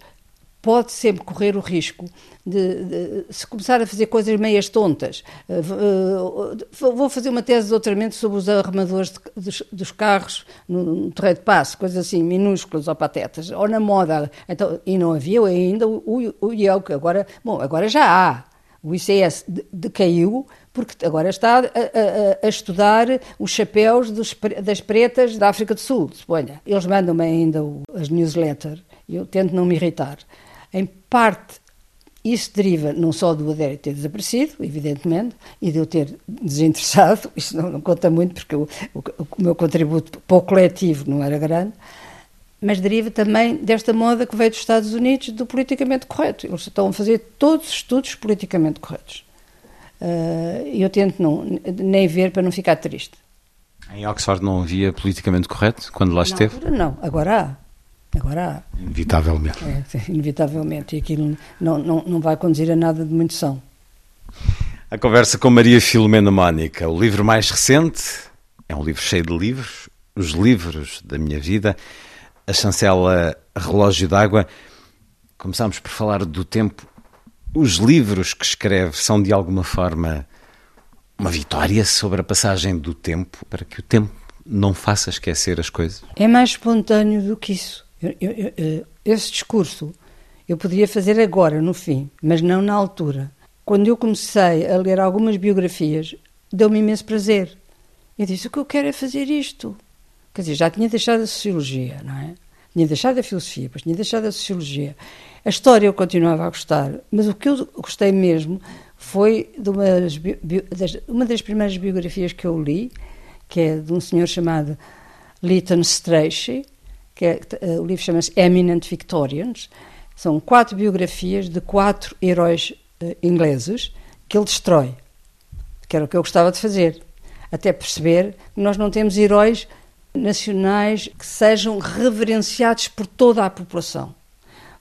pode sempre correr o risco de, de, se começar a fazer coisas meias tontas. Uh, uh, vou fazer uma tese de doutoramento sobre os armadores de, dos, dos, carros no, no terreiro de passo, coisas assim, minúsculas ou patetas, ou na moda. Então, e não havia ainda o, o, o IEL, que agora, bom, agora já há. O ICS decaiu porque agora está a, a, a estudar os chapéus dos, das pretas da África do Sul, suponha. Eles mandam-me ainda o, as newsletters e eu tento não me irritar. Em parte, isso deriva não só do Adério ter desaparecido, evidentemente, e de eu ter desinteressado, (laughs) isso não, não conta muito porque o, o, o meu contributo para o coletivo não era grande, mas deriva também desta moda que veio dos Estados Unidos do politicamente correto. Eles estão a fazer todos os estudos politicamente corretos. Uh, eu tento não, nem ver para não ficar triste. Em Oxford não havia politicamente correto quando lá esteve? Não, agora há. Agora há. Inevitavelmente. É, inevitavelmente. E aquilo não, não, não vai conduzir a nada de muito são. A conversa com Maria Filomena Mónica. O livro mais recente é um livro cheio de livros, os livros da minha vida. A chancela Relógio d'Água. Começámos por falar do tempo. Os livros que escreve são de alguma forma uma vitória sobre a passagem do tempo para que o tempo não faça esquecer as coisas? É mais espontâneo do que isso. Eu, eu, eu, eh, esse discurso eu poderia fazer agora, no fim, mas não na altura. Quando eu comecei a ler algumas biografias, deu-me imenso prazer. Eu disse: o que eu quero é fazer isto. Quer dizer, já tinha deixado a sociologia, não é? Tinha deixado a filosofia, depois tinha deixado a sociologia. A história eu continuava a gostar, mas o que eu gostei mesmo foi de umas, das, uma das primeiras biografias que eu li, que é de um senhor chamado Lytton Strachey, que é, uh, o livro chama-se Eminent Victorians. São quatro biografias de quatro heróis uh, ingleses que ele destrói, que era o que eu gostava de fazer. Até perceber que nós não temos heróis nacionais que sejam reverenciados por toda a população.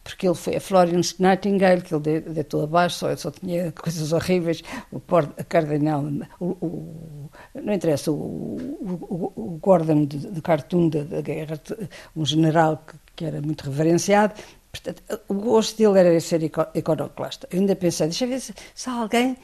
Porque ele foi a Florence Nightingale, que ele deitou abaixo, só, só tinha (laughs) coisas horríveis, o Cardenal, o, o, não interessa, o, o, Gordon de, de da, guerra, um general que, que, era muito reverenciado, portanto, o gosto dele era ser iconoclasta. Eu ainda pensei, deixa ver se, se há alguém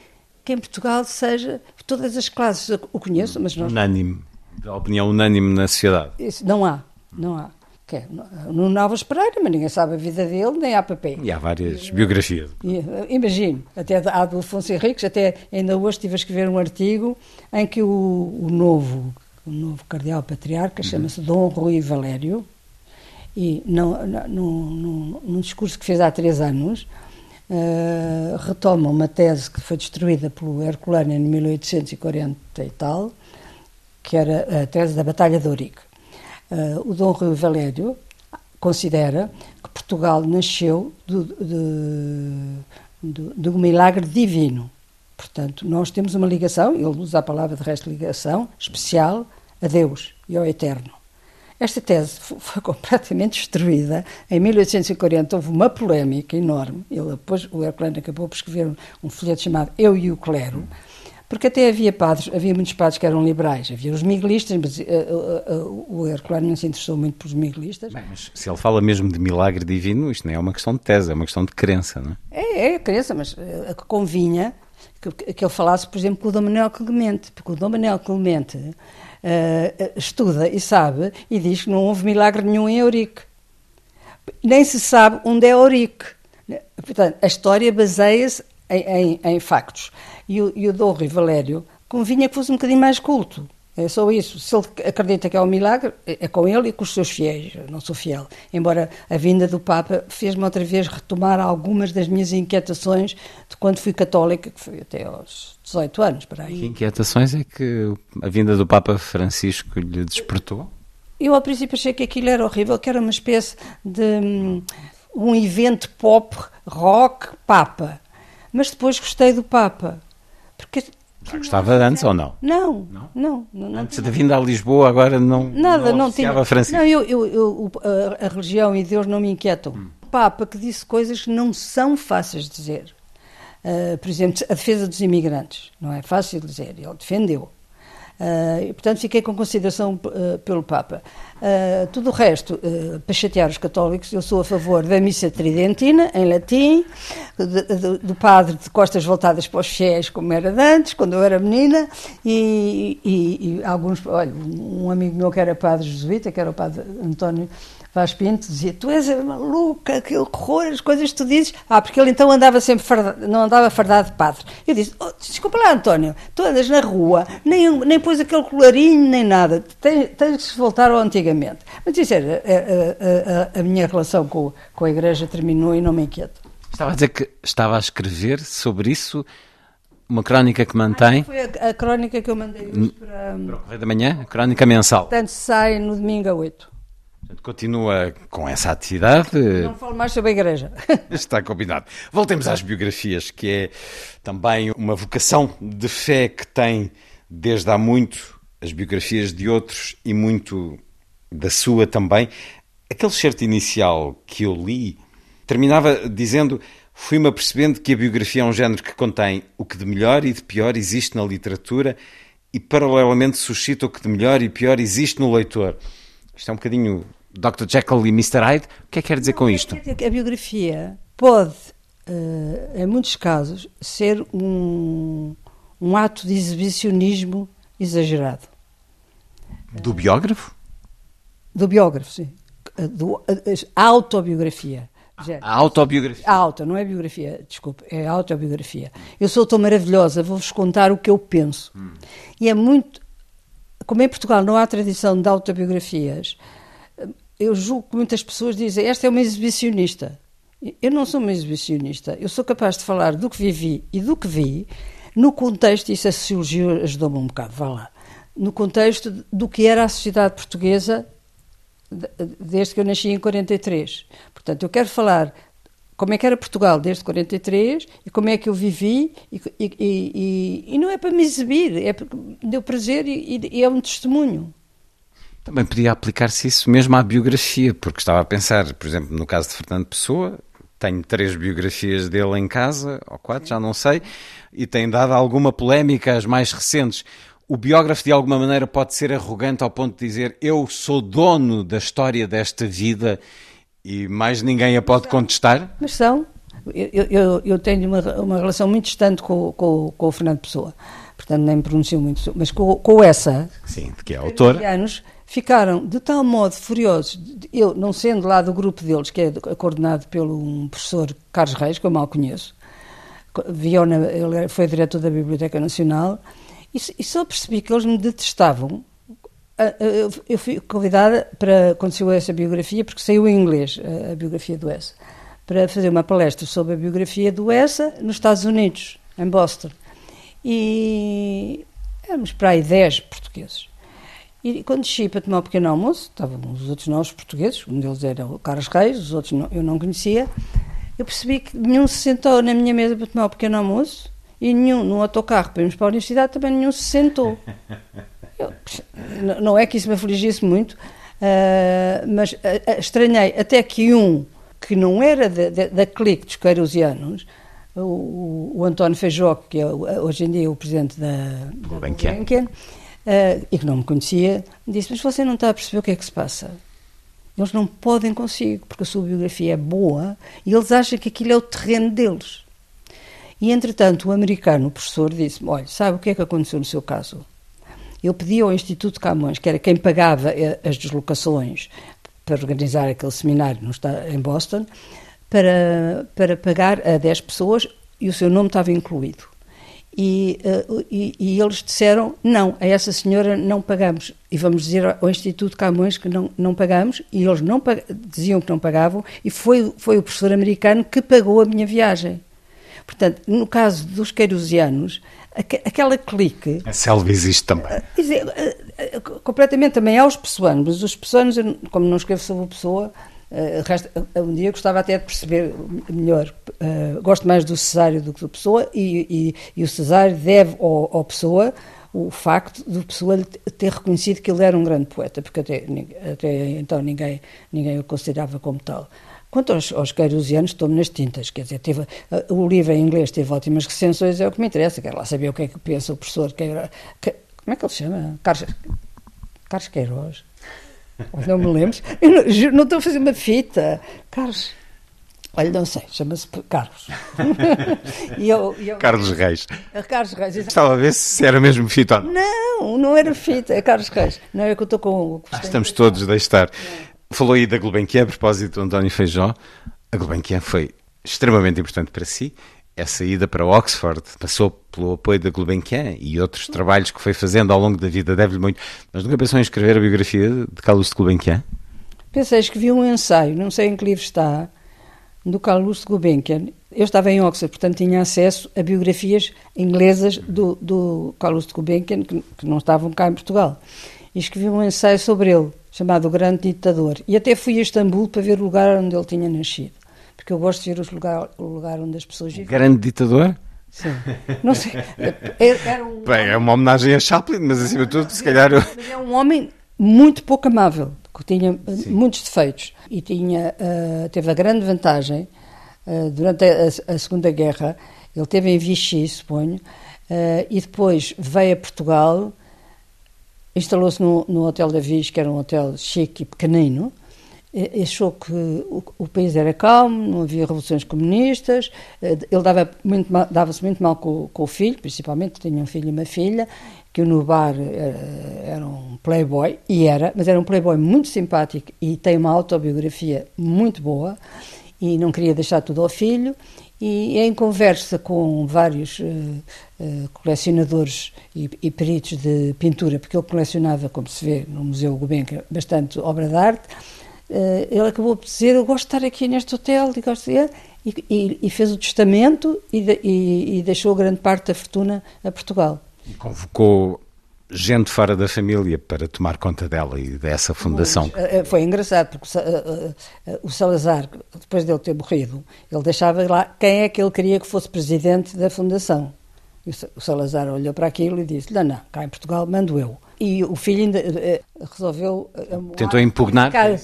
que em Portugal seja, todas as classes o conheço, mas não... Unânime, a opinião unânime na sociedade. Isso, não há, não há que é no Novas Pereira, mas ninguém sabe a vida dele, nem há papel. E há várias biografias. Imagino, até há do Afonso Henriques, até ainda hoje estive a escrever um artigo em que o, o novo, o novo cardeal patriarca uhum. chama-se Dom Rui Valério, e não, num, num discurso que fez há três anos, uh, retoma uma tese que foi destruída pelo Herculano em 1840 e tal, que era a tese da Batalha de Ourique Uh, o Dom Rui Valério considera que Portugal nasceu do, de, de, de, um milagre divino. Portanto, nós temos uma ligação, ele usa a palavra de resto ligação, especial a Deus e ao Eterno. Esta tese foi (laughs) completamente destruída. Em 1840 houve uma polémica enorme. Ele, depois, o Herculano acabou por escrever um, um folheto chamado Eu e o Clero, porque até havia padres, havia muitos padres que eram liberais, havia os miguelistas, mas uh, uh, uh, o Herculano não se interessou muito pelos miguelistas. Bem, mas se ele fala mesmo de milagre divino, isto não é uma questão de tese, é uma questão de crença, não é? É, é crença, mas a que convinha que, que, ele falasse, por exemplo, com o Dom Manuel Clemente, porque o Dom Manuel Clemente estuda e sabe e diz que não houve milagre nenhum em Eurique. Nem se sabe onde é Eurique. Portanto, a história baseia-se em, em, em factos. E o, e o Rui Valério convinha que fosse um bocadinho mais culto. É só isso. Se ele acredita que é um milagre, é, é com ele e com os seus fiéis. Eu não sou fiel. Embora a vinda do Papa fez-me outra vez retomar algumas das minhas inquietações de quando fui católica, que foi até aos 18 anos. Para aí. Que inquietações é que a vinda do Papa Francisco lhe despertou? Eu, ao princípio, achei que aquilo era horrível, que era uma espécie de um, um evento pop, rock, Papa. Mas depois gostei do Papa porque já gostava antes ou não? Não, não, não. não antes de vir a Lisboa, agora não. Nada, não, não tinha. Francisco. Não, eu, eu, eu, a, religião e Deus não me inquietam. Hum. O Papa que disse coisas que não são fáceis de dizer. Uh, por exemplo, a defesa dos imigrantes. Não é fácil de dizer. Ele defendeu. Uh, e, portanto, fiquei com consideração uh, pelo Papa. Uh, tudo o resto, para chatear os católicos, eu sou a favor da missa tridentina, em latim, do, do, padre de costas voltadas para os fiéis, como era antes, quando eu era menina, e, e, e alguns, olha, um amigo meu que era padre jesuíta, que era o padre António Vaz Pinto dizia, tu és maluca, que horror, as coisas que tu dizes. Ah, porque ele então andava sempre, fardado, não andava fardado de padre. Eu disse, oh, desculpa lá, António, tu andas na rua, nem, nem pôs aquele colarinho, nem nada. Tens, tens que voltar ao antigamente. Mas isso era, a, a, a, a minha relação com, com a igreja terminou e não me inquieta. Estava a dizer que estava a escrever sobre isso, uma crónica que mantém. Ah, foi a, a, crónica que eu mandei hoje para, para o Correio da Manhã, a crónica mensal. Portanto, sai no domingo a 8. Continua com essa atividade. Não falo mais sobre a igreja. (laughs) Está combinado. Voltemos às biografias, que é também uma vocação de fé que tem desde há muito as biografias de outros e muito da sua também. Aquele certo inicial que eu li terminava dizendo: Fui-me apercebendo que a biografia é um género que contém o que de melhor e de pior existe na literatura e, paralelamente, suscita o que de melhor e pior existe no leitor. Isto é um bocadinho Dr. Jekyll e Mr. Hyde. O que é que quer dizer com isto? A biografia pode, uh, em muitos casos, ser um, um ato de exibicionismo exagerado. Do biógrafo? Do biógrafo, sim. Do, a, a autobiografia. A autobiografia. A auto, não é biografia, desculpe, é autobiografia. Eu sou tão maravilhosa, vou-vos contar o que eu penso. Hum. E é muito. Como em Portugal não há tradição de autobiografias, eu julgo que muitas pessoas dizem esta é uma exibicionista. Eu não sou uma exibicionista. Eu sou capaz de falar do que vivi e do que vi no contexto, isso a sociologia ajudou-me um bocado, vá lá, no contexto do que era a sociedade portuguesa desde que eu nasci em 43. Portanto, eu quero falar como é que era Portugal desde 43 e como é que eu vivi e, e, e, e não é para me exibir, é porque deu prazer e, é um testemunho. Também podia aplicar-se isso mesmo à biografia, porque estava a pensar, por exemplo, no caso de Fernando Pessoa, tenho três biografias dele em casa, ou quatro, já não sei, e tem dado alguma polémica as mais recentes. O biógrafo, de alguma maneira, pode ser arrogante ao ponto de dizer eu sou dono da história desta vida e mais ninguém a pode contestar? Mas são. Eu, eu, eu tenho uma, uma relação muito distante com, com, com o Fernando Pessoa, portanto nem pronuncio muito, mas com, com essa. Sim, que é autora. anos ficaram de tal modo furiosos, eu não sendo lá do grupo deles, que é coordenado pelo um professor Carlos Reis, que eu mal conheço, Viona, ele foi diretor da Biblioteca Nacional, e, e só percebi que eles me detestavam. Eu fui convidada para, saiu essa biografia, porque saiu em inglês, a biografia do Essa, para fazer uma palestra sobre a biografia do Essa nos Estados Unidos, em Boston. E éramos para aí 10 portugueses. E quando desci para tomar um pequeno almoço, estavam os outros novos portugueses, um deles era o Carlos Reis, os outros não, eu não conhecia, eu percebi que nenhum se sentou na minha mesa para tomar o um pequeno almoço e nenhum no autocarro para irmos para a universidade também nenhum se sentou. (laughs) Eu, não é que isso me afligisse muito, uh, mas uh, estranhei até que um que não era da clique dos queirusianos, o, o, António Feijó, que é hoje em dia o presidente da, da Gulbenkian, uh, e que não me conhecia, disse: Mas você não está a perceber o que é que se passa? Eles não podem consigo, porque a sua biografia é boa e eles acham que aquilo é o terreno deles. E entretanto, o americano, o professor, disse-me: Olha, sabe o que é que aconteceu no seu caso? Eu pedi ao Instituto Camões, que era quem pagava eh, as deslocações para organizar aquele seminário em Boston, para, para pagar a 10 pessoas e o seu nome estava incluído. E, uh, e, e, eles disseram: não, a essa senhora não pagamos. E vamos dizer ao Instituto Camões que não, não pagamos, e eles não diziam que não pagavam, e foi, foi o professor americano que pagou a minha viagem. Portanto, no caso dos queirusianos, aquela clique. A selva existe também. Uh, uh, completamente também aos pessoanos, mas os pessoanos, como não escrevo sobre a pessoa, Uh, um dia gostava até de perceber melhor. Uh, gosto mais do Cesário do que do Pessoa, e, e, e o Cesário deve ao, ao, Pessoa o facto do Pessoa ter reconhecido que ele era um grande poeta, porque até, até então ninguém, ninguém o considerava como tal. Quanto aos, aos queirusianos, estou nas tintas, quer dizer, teve, o livro em inglês teve ótimas recensões, é o que me interessa, quero lá saber o que é que pensa o professor, que, que, como é que ele se chama? Carlos, Carlos Queiroz. Não me lembro. Eu não, estou a fazer uma fita. Carlos. Olha, não sei, chama-se Carlos. (laughs) E eu, eu, Carlos Reis. Carlos Reis. Estava a ver se era mesmo fita. Não, não era fita, é Carlos Reis. Não é que eu estou com. Ah, estamos todos a estar. Falou aí da Gulbenkian, a propósito do António Feijó. A Gulbenkian foi extremamente importante para si. Essa ida para Oxford passou pelo apoio da Gulbenkian e outros trabalhos que foi fazendo ao longo da vida, deve-lhe muito. Mas nunca pensou em escrever a biografia de Carlos de Gulbenkian? Pensei, escrevi um ensaio, não sei em que livro está, do Carlos de Gulbenkian. Eu estava em Oxford, portanto tinha acesso a biografias inglesas do, do Carlos de Gulbenkian, que, que não estavam cá em Portugal. E escrevi um ensaio sobre ele, chamado O Grande Ditador. E até fui a Istambul para ver o lugar onde ele tinha nascido. Porque eu gosto de ver os lugar, o lugar onde as pessoas vivem. Grande Ditador? Sim. Não sei. Era um Bem, é uma homenagem a Chaplin, mas acima de tudo, se calhar. Mas é um homem muito pouco amável, que tinha Sim. muitos defeitos e tinha, uh, teve a grande vantagem uh, durante a, a, Segunda Guerra. Ele teve em Vichy, suponho, uh, e depois veio a Portugal, instalou-se no, no Hotel da Viz, que era um hotel chique e pequenino, achou que o, país era calmo, não havia revoluções comunistas, ele dava-se muito, dava muito mal com, com, o filho, principalmente, tinha um filho e uma filha, que o Nubar era, era, um playboy, e era, mas era um playboy muito simpático e tem uma autobiografia muito boa, e não queria deixar tudo ao filho, e em conversa com vários uh, uh, colecionadores e, e, peritos de pintura, porque ele colecionava, como se vê no Museu Gulbenkian, bastante obra de arte, ele acabou por dizer, eu gosto de estar aqui neste hotel, e, gosto de... e, e, e fez o testamento e, e deixou grande parte da fortuna a Portugal. E convocou gente fora da família para tomar conta dela e dessa fundação. Eh, foi engraçado, porque eh, eh, o Salazar, depois dele ter morrido, ele deixava lá quem é que ele queria que fosse presidente da fundação. E o Salazar olhou para aquilo e disse: Não, não, cá em Portugal mando eu. E o filho ainda resolveu. Tentou impugnar? Eh, eh, eh,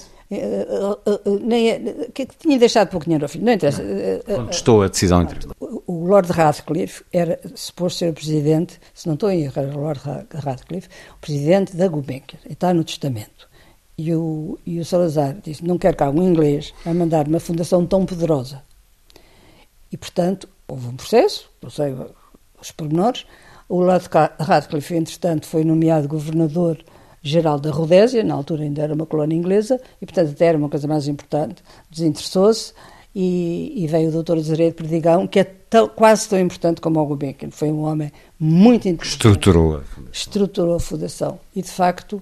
nem, que tinha deixado pouco dinheiro ao filho, não interessa. Contestou a decisão entre O Lord Radcliffe era suposto ser o presidente, se não estou em erro, era o Lord Radcliffe, o presidente da Gulbenkian, está no testamento. E o, e o Salazar disse: Não quero cá um inglês a mandar uma fundação tão poderosa. E, portanto, houve um processo, não sei os pormenores. O Lord Radcliffe, entretanto, foi nomeado governador geral da Rodésia, na altura ainda era uma colónia inglesa, e portanto até era uma coisa mais importante, desinteressou-se e, e, veio o doutor Azeredo Perdigão, que é tão, quase tão importante como o Gulbenkian, foi um homem muito inteligente. Estruturou a fundação. Estruturou a fundação. E de facto,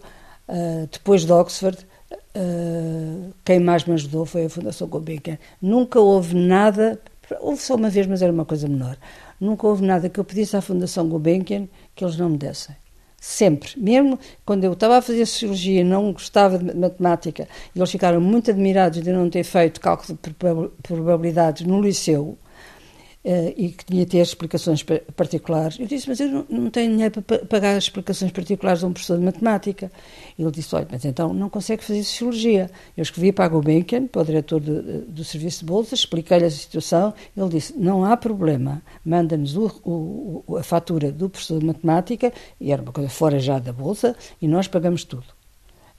uh, depois de Oxford, uh, quem mais me ajudou foi a Fundação Gulbenkian. Nunca houve nada, houve só uma vez, mas era uma coisa menor, nunca houve nada que eu pedisse à Fundação Gulbenkian que eles não me dessem. Sempre. Mesmo quando eu estava a fazer cirurgia e não gostava de matemática, eles ficaram muito admirados de não ter feito cálculo de probabilidades no liceu, e que tinha de ter explicações particulares. Eu disse, mas eu não, tenho dinheiro para pagar as explicações particulares a um professor de matemática. Ele disse, olha, mas então não consegue fazer sociologia. Eu escrevi para a Gulbenkian, para o diretor do, do Serviço de Bolsas, expliquei-lhe a situação. Ele disse, não há problema, manda-nos a fatura do professor de matemática, e era uma coisa fora já da Bolsa, e nós pagamos tudo.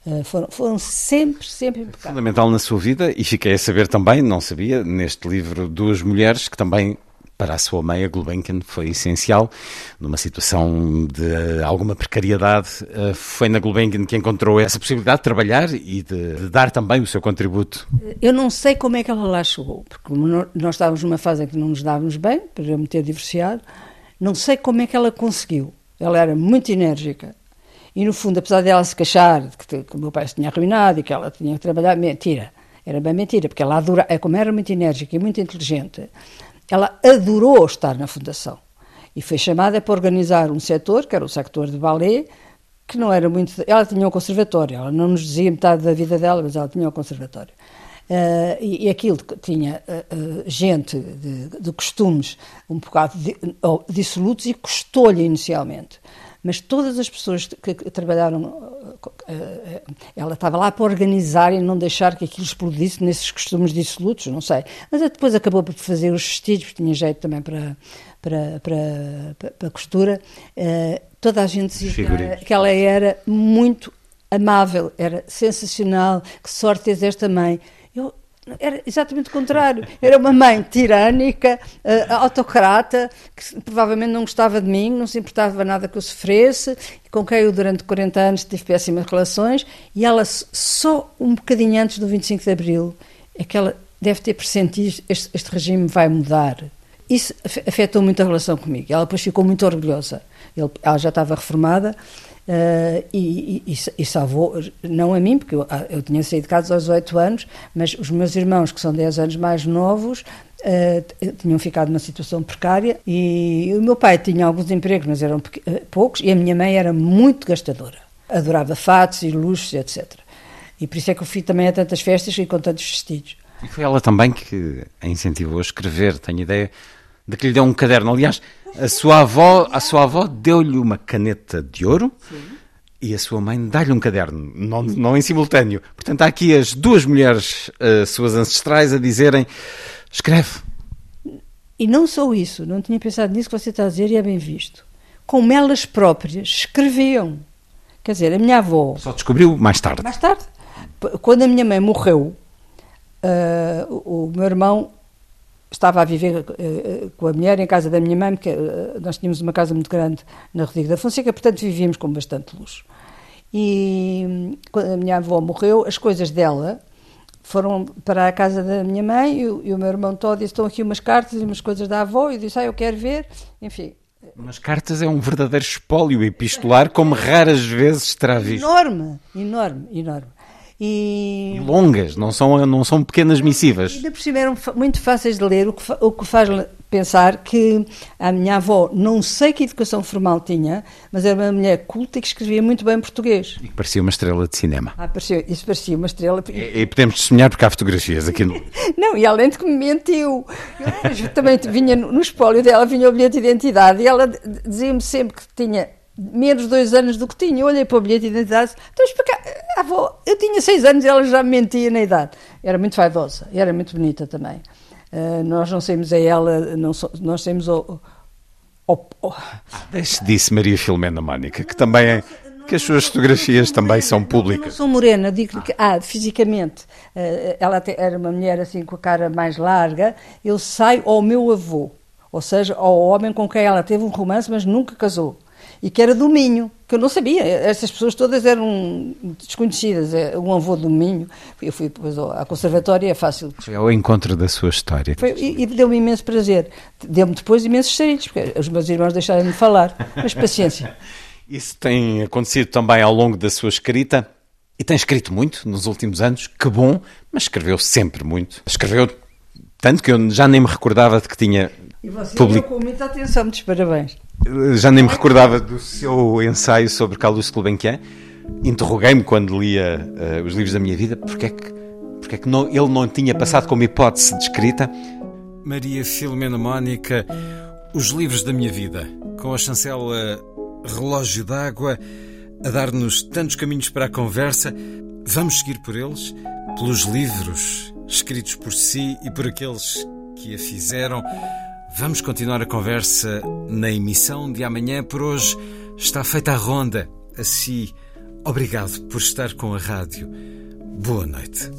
Uh, foram, foram, sempre, sempre impecáveis. Fundamental na sua vida, e fiquei a saber também, não sabia, neste livro Duas Mulheres, que também para a sua mãe, a Gulbenkian, foi essencial. Numa situação de alguma precariedade, eh, foi na Gulbenkian que encontrou essa possibilidade de trabalhar e de, de, dar também o seu contributo. Eu não sei como é que ela lá chegou, porque nós estávamos numa fase em que não nos dávamos bem, para me ter divorciado. Não sei como é que ela conseguiu. Ela era muito enérgica. E, no fundo, apesar dela se queixar de que, que o meu pai se tinha arruinado e que ela tinha que trabalhar, mentira. Era bem mentira, porque ela adora, é como era muito enérgica e muito inteligente, ela adorou estar na fundação e foi chamada para organizar um setor, que era o setor de ballet, que não era muito. Ela tinha um conservatório, ela não nos dizia metade da vida dela, mas ela tinha um conservatório. Uh, e, e, aquilo tinha uh, uh, gente de, de, costumes um bocado de, dissolutos e custou-lhe inicialmente mas todas as pessoas que trabalharam, eh, ela estava lá para organizar e não deixar que aquilo explodisse nesses costumes dissolutos, não sei. Mas depois acabou por fazer os vestidos, porque tinha jeito também para, para, para, para, costura. Uh, toda a gente dizia que ela, que ela era muito amável, era sensacional, que sorte tens esta mãe. Era exatamente o contrário. Era uma mãe tirânica, uh, autocrata, que provavelmente não gostava de mim, não se importava nada que eu sofresse, com quem eu durante 40 anos tive péssimas relações, e ela só um bocadinho antes do 25 de Abril é que ela deve ter pressentido este, este regime vai mudar. Isso afetou muito a relação comigo. Ela depois ficou muito orgulhosa. ela já estava reformada Uh, e, e, e, salvou, não a mim, porque eu, ah, eu, tinha saído de casa aos 8 anos, mas os meus irmãos, que são 10 anos mais novos, uh, tinham ficado numa situação precária e o meu pai tinha alguns empregos, mas eram poucos, e a minha mãe era muito gastadora. Adorava fatos e luxos, etc. E por isso é que eu fui também a tantas festas e com tantos vestidos. E foi ela também que a incentivou a escrever, tenho ideia de que lhe deu um caderno. Aliás, a sua avó, a sua avó deu-lhe uma caneta de ouro Sim. e a sua mãe dá-lhe um caderno, não, não em simultâneo. Portanto, há aqui as duas mulheres, uh, suas ancestrais, a dizerem: escreve. E não só isso, não tinha pensado nisso que você está a dizer e é bem visto. Como elas próprias escreviam. Quer dizer, a minha avó. Só descobriu mais tarde. Mais tarde. Quando a minha mãe morreu, uh, o, o meu irmão estava a viver uh, com a mulher em casa da minha mãe, porque uh, nós tínhamos uma casa muito grande na Rodrigo da Fonseca, portanto vivíamos com bastante luxo. E quando a minha avó morreu, as coisas dela foram para a casa da minha mãe e, e o meu irmão todo disse, estão aqui umas cartas e umas coisas da avó, e eu disse, ah, eu quero ver, enfim. Umas cartas é um verdadeiro espólio epistolar, como raras vezes terá visto. Enorme, enorme, enorme. E... e, longas, não são, não são pequenas missivas. Ainda por cima eram muito fáceis de ler, o que, o que faz pensar que a minha avó, não sei que educação formal tinha, mas era uma mulher culta e que escrevia muito bem português. E parecia uma estrela de cinema. Ah, parecia, isso parecia uma estrela. E, e podemos testemunhar porque há fotografias aqui no. (laughs) não, e além de que me mentiu. Eu também vinha no espólio dela, vinha o bilhete de identidade e ela dizia-me sempre que tinha menos dois anos do que tinha. Eu olhei para o bilhete de identidade, então explicar, avó, eu tinha seis anos e ela já me mentia na idade. Era muito vaidosa e era muito bonita também. Uh, nós não saímos a ela, não so, nós saímos ao. ao, ao... Deixe disso, Maria Filomena Mónica, que também é. Que as suas fotografias também são públicas. Eu não sou morena, digo que, ah, fisicamente, uh, ela era uma mulher assim com a cara mais larga. Eu saio ao meu avô, ou seja, ao homem com quem ela teve um romance, mas nunca casou e que era do Minho, que eu não sabia. Essas pessoas todas eram desconhecidas. É, um avô do Minho. Eu fui depois à conservatória, é fácil. Foi ao encontro da sua história. Foi, e, e deu-me imenso prazer. Deu-me depois imensos saídos, porque os meus irmãos deixaram de falar. Mas paciência. (laughs) Isso tem acontecido também ao longo da sua escrita. E tem escrito muito nos últimos anos, que bom, mas escreveu sempre muito. Escreveu tanto que eu já nem me recordava de que tinha e você public... com muita atenção, muitos parabéns. Já nem me recordava do seu ensaio sobre Carlos Gulbenkian. Interroguei-me quando lia uh, os livros da minha vida, porque é que, porque é que não, ele não tinha passado como hipótese de escrita. Maria Filomena Mónica, Os Livros da Minha Vida, com a chancela Relógio d'Água, a dar-nos tantos caminhos para a conversa. Vamos seguir por eles, pelos livros escritos por si e por aqueles que a fizeram. Vamos continuar a conversa na emissão de amanhã. Por hoje está feita a ronda. Assim, obrigado por estar com a rádio. Boa noite.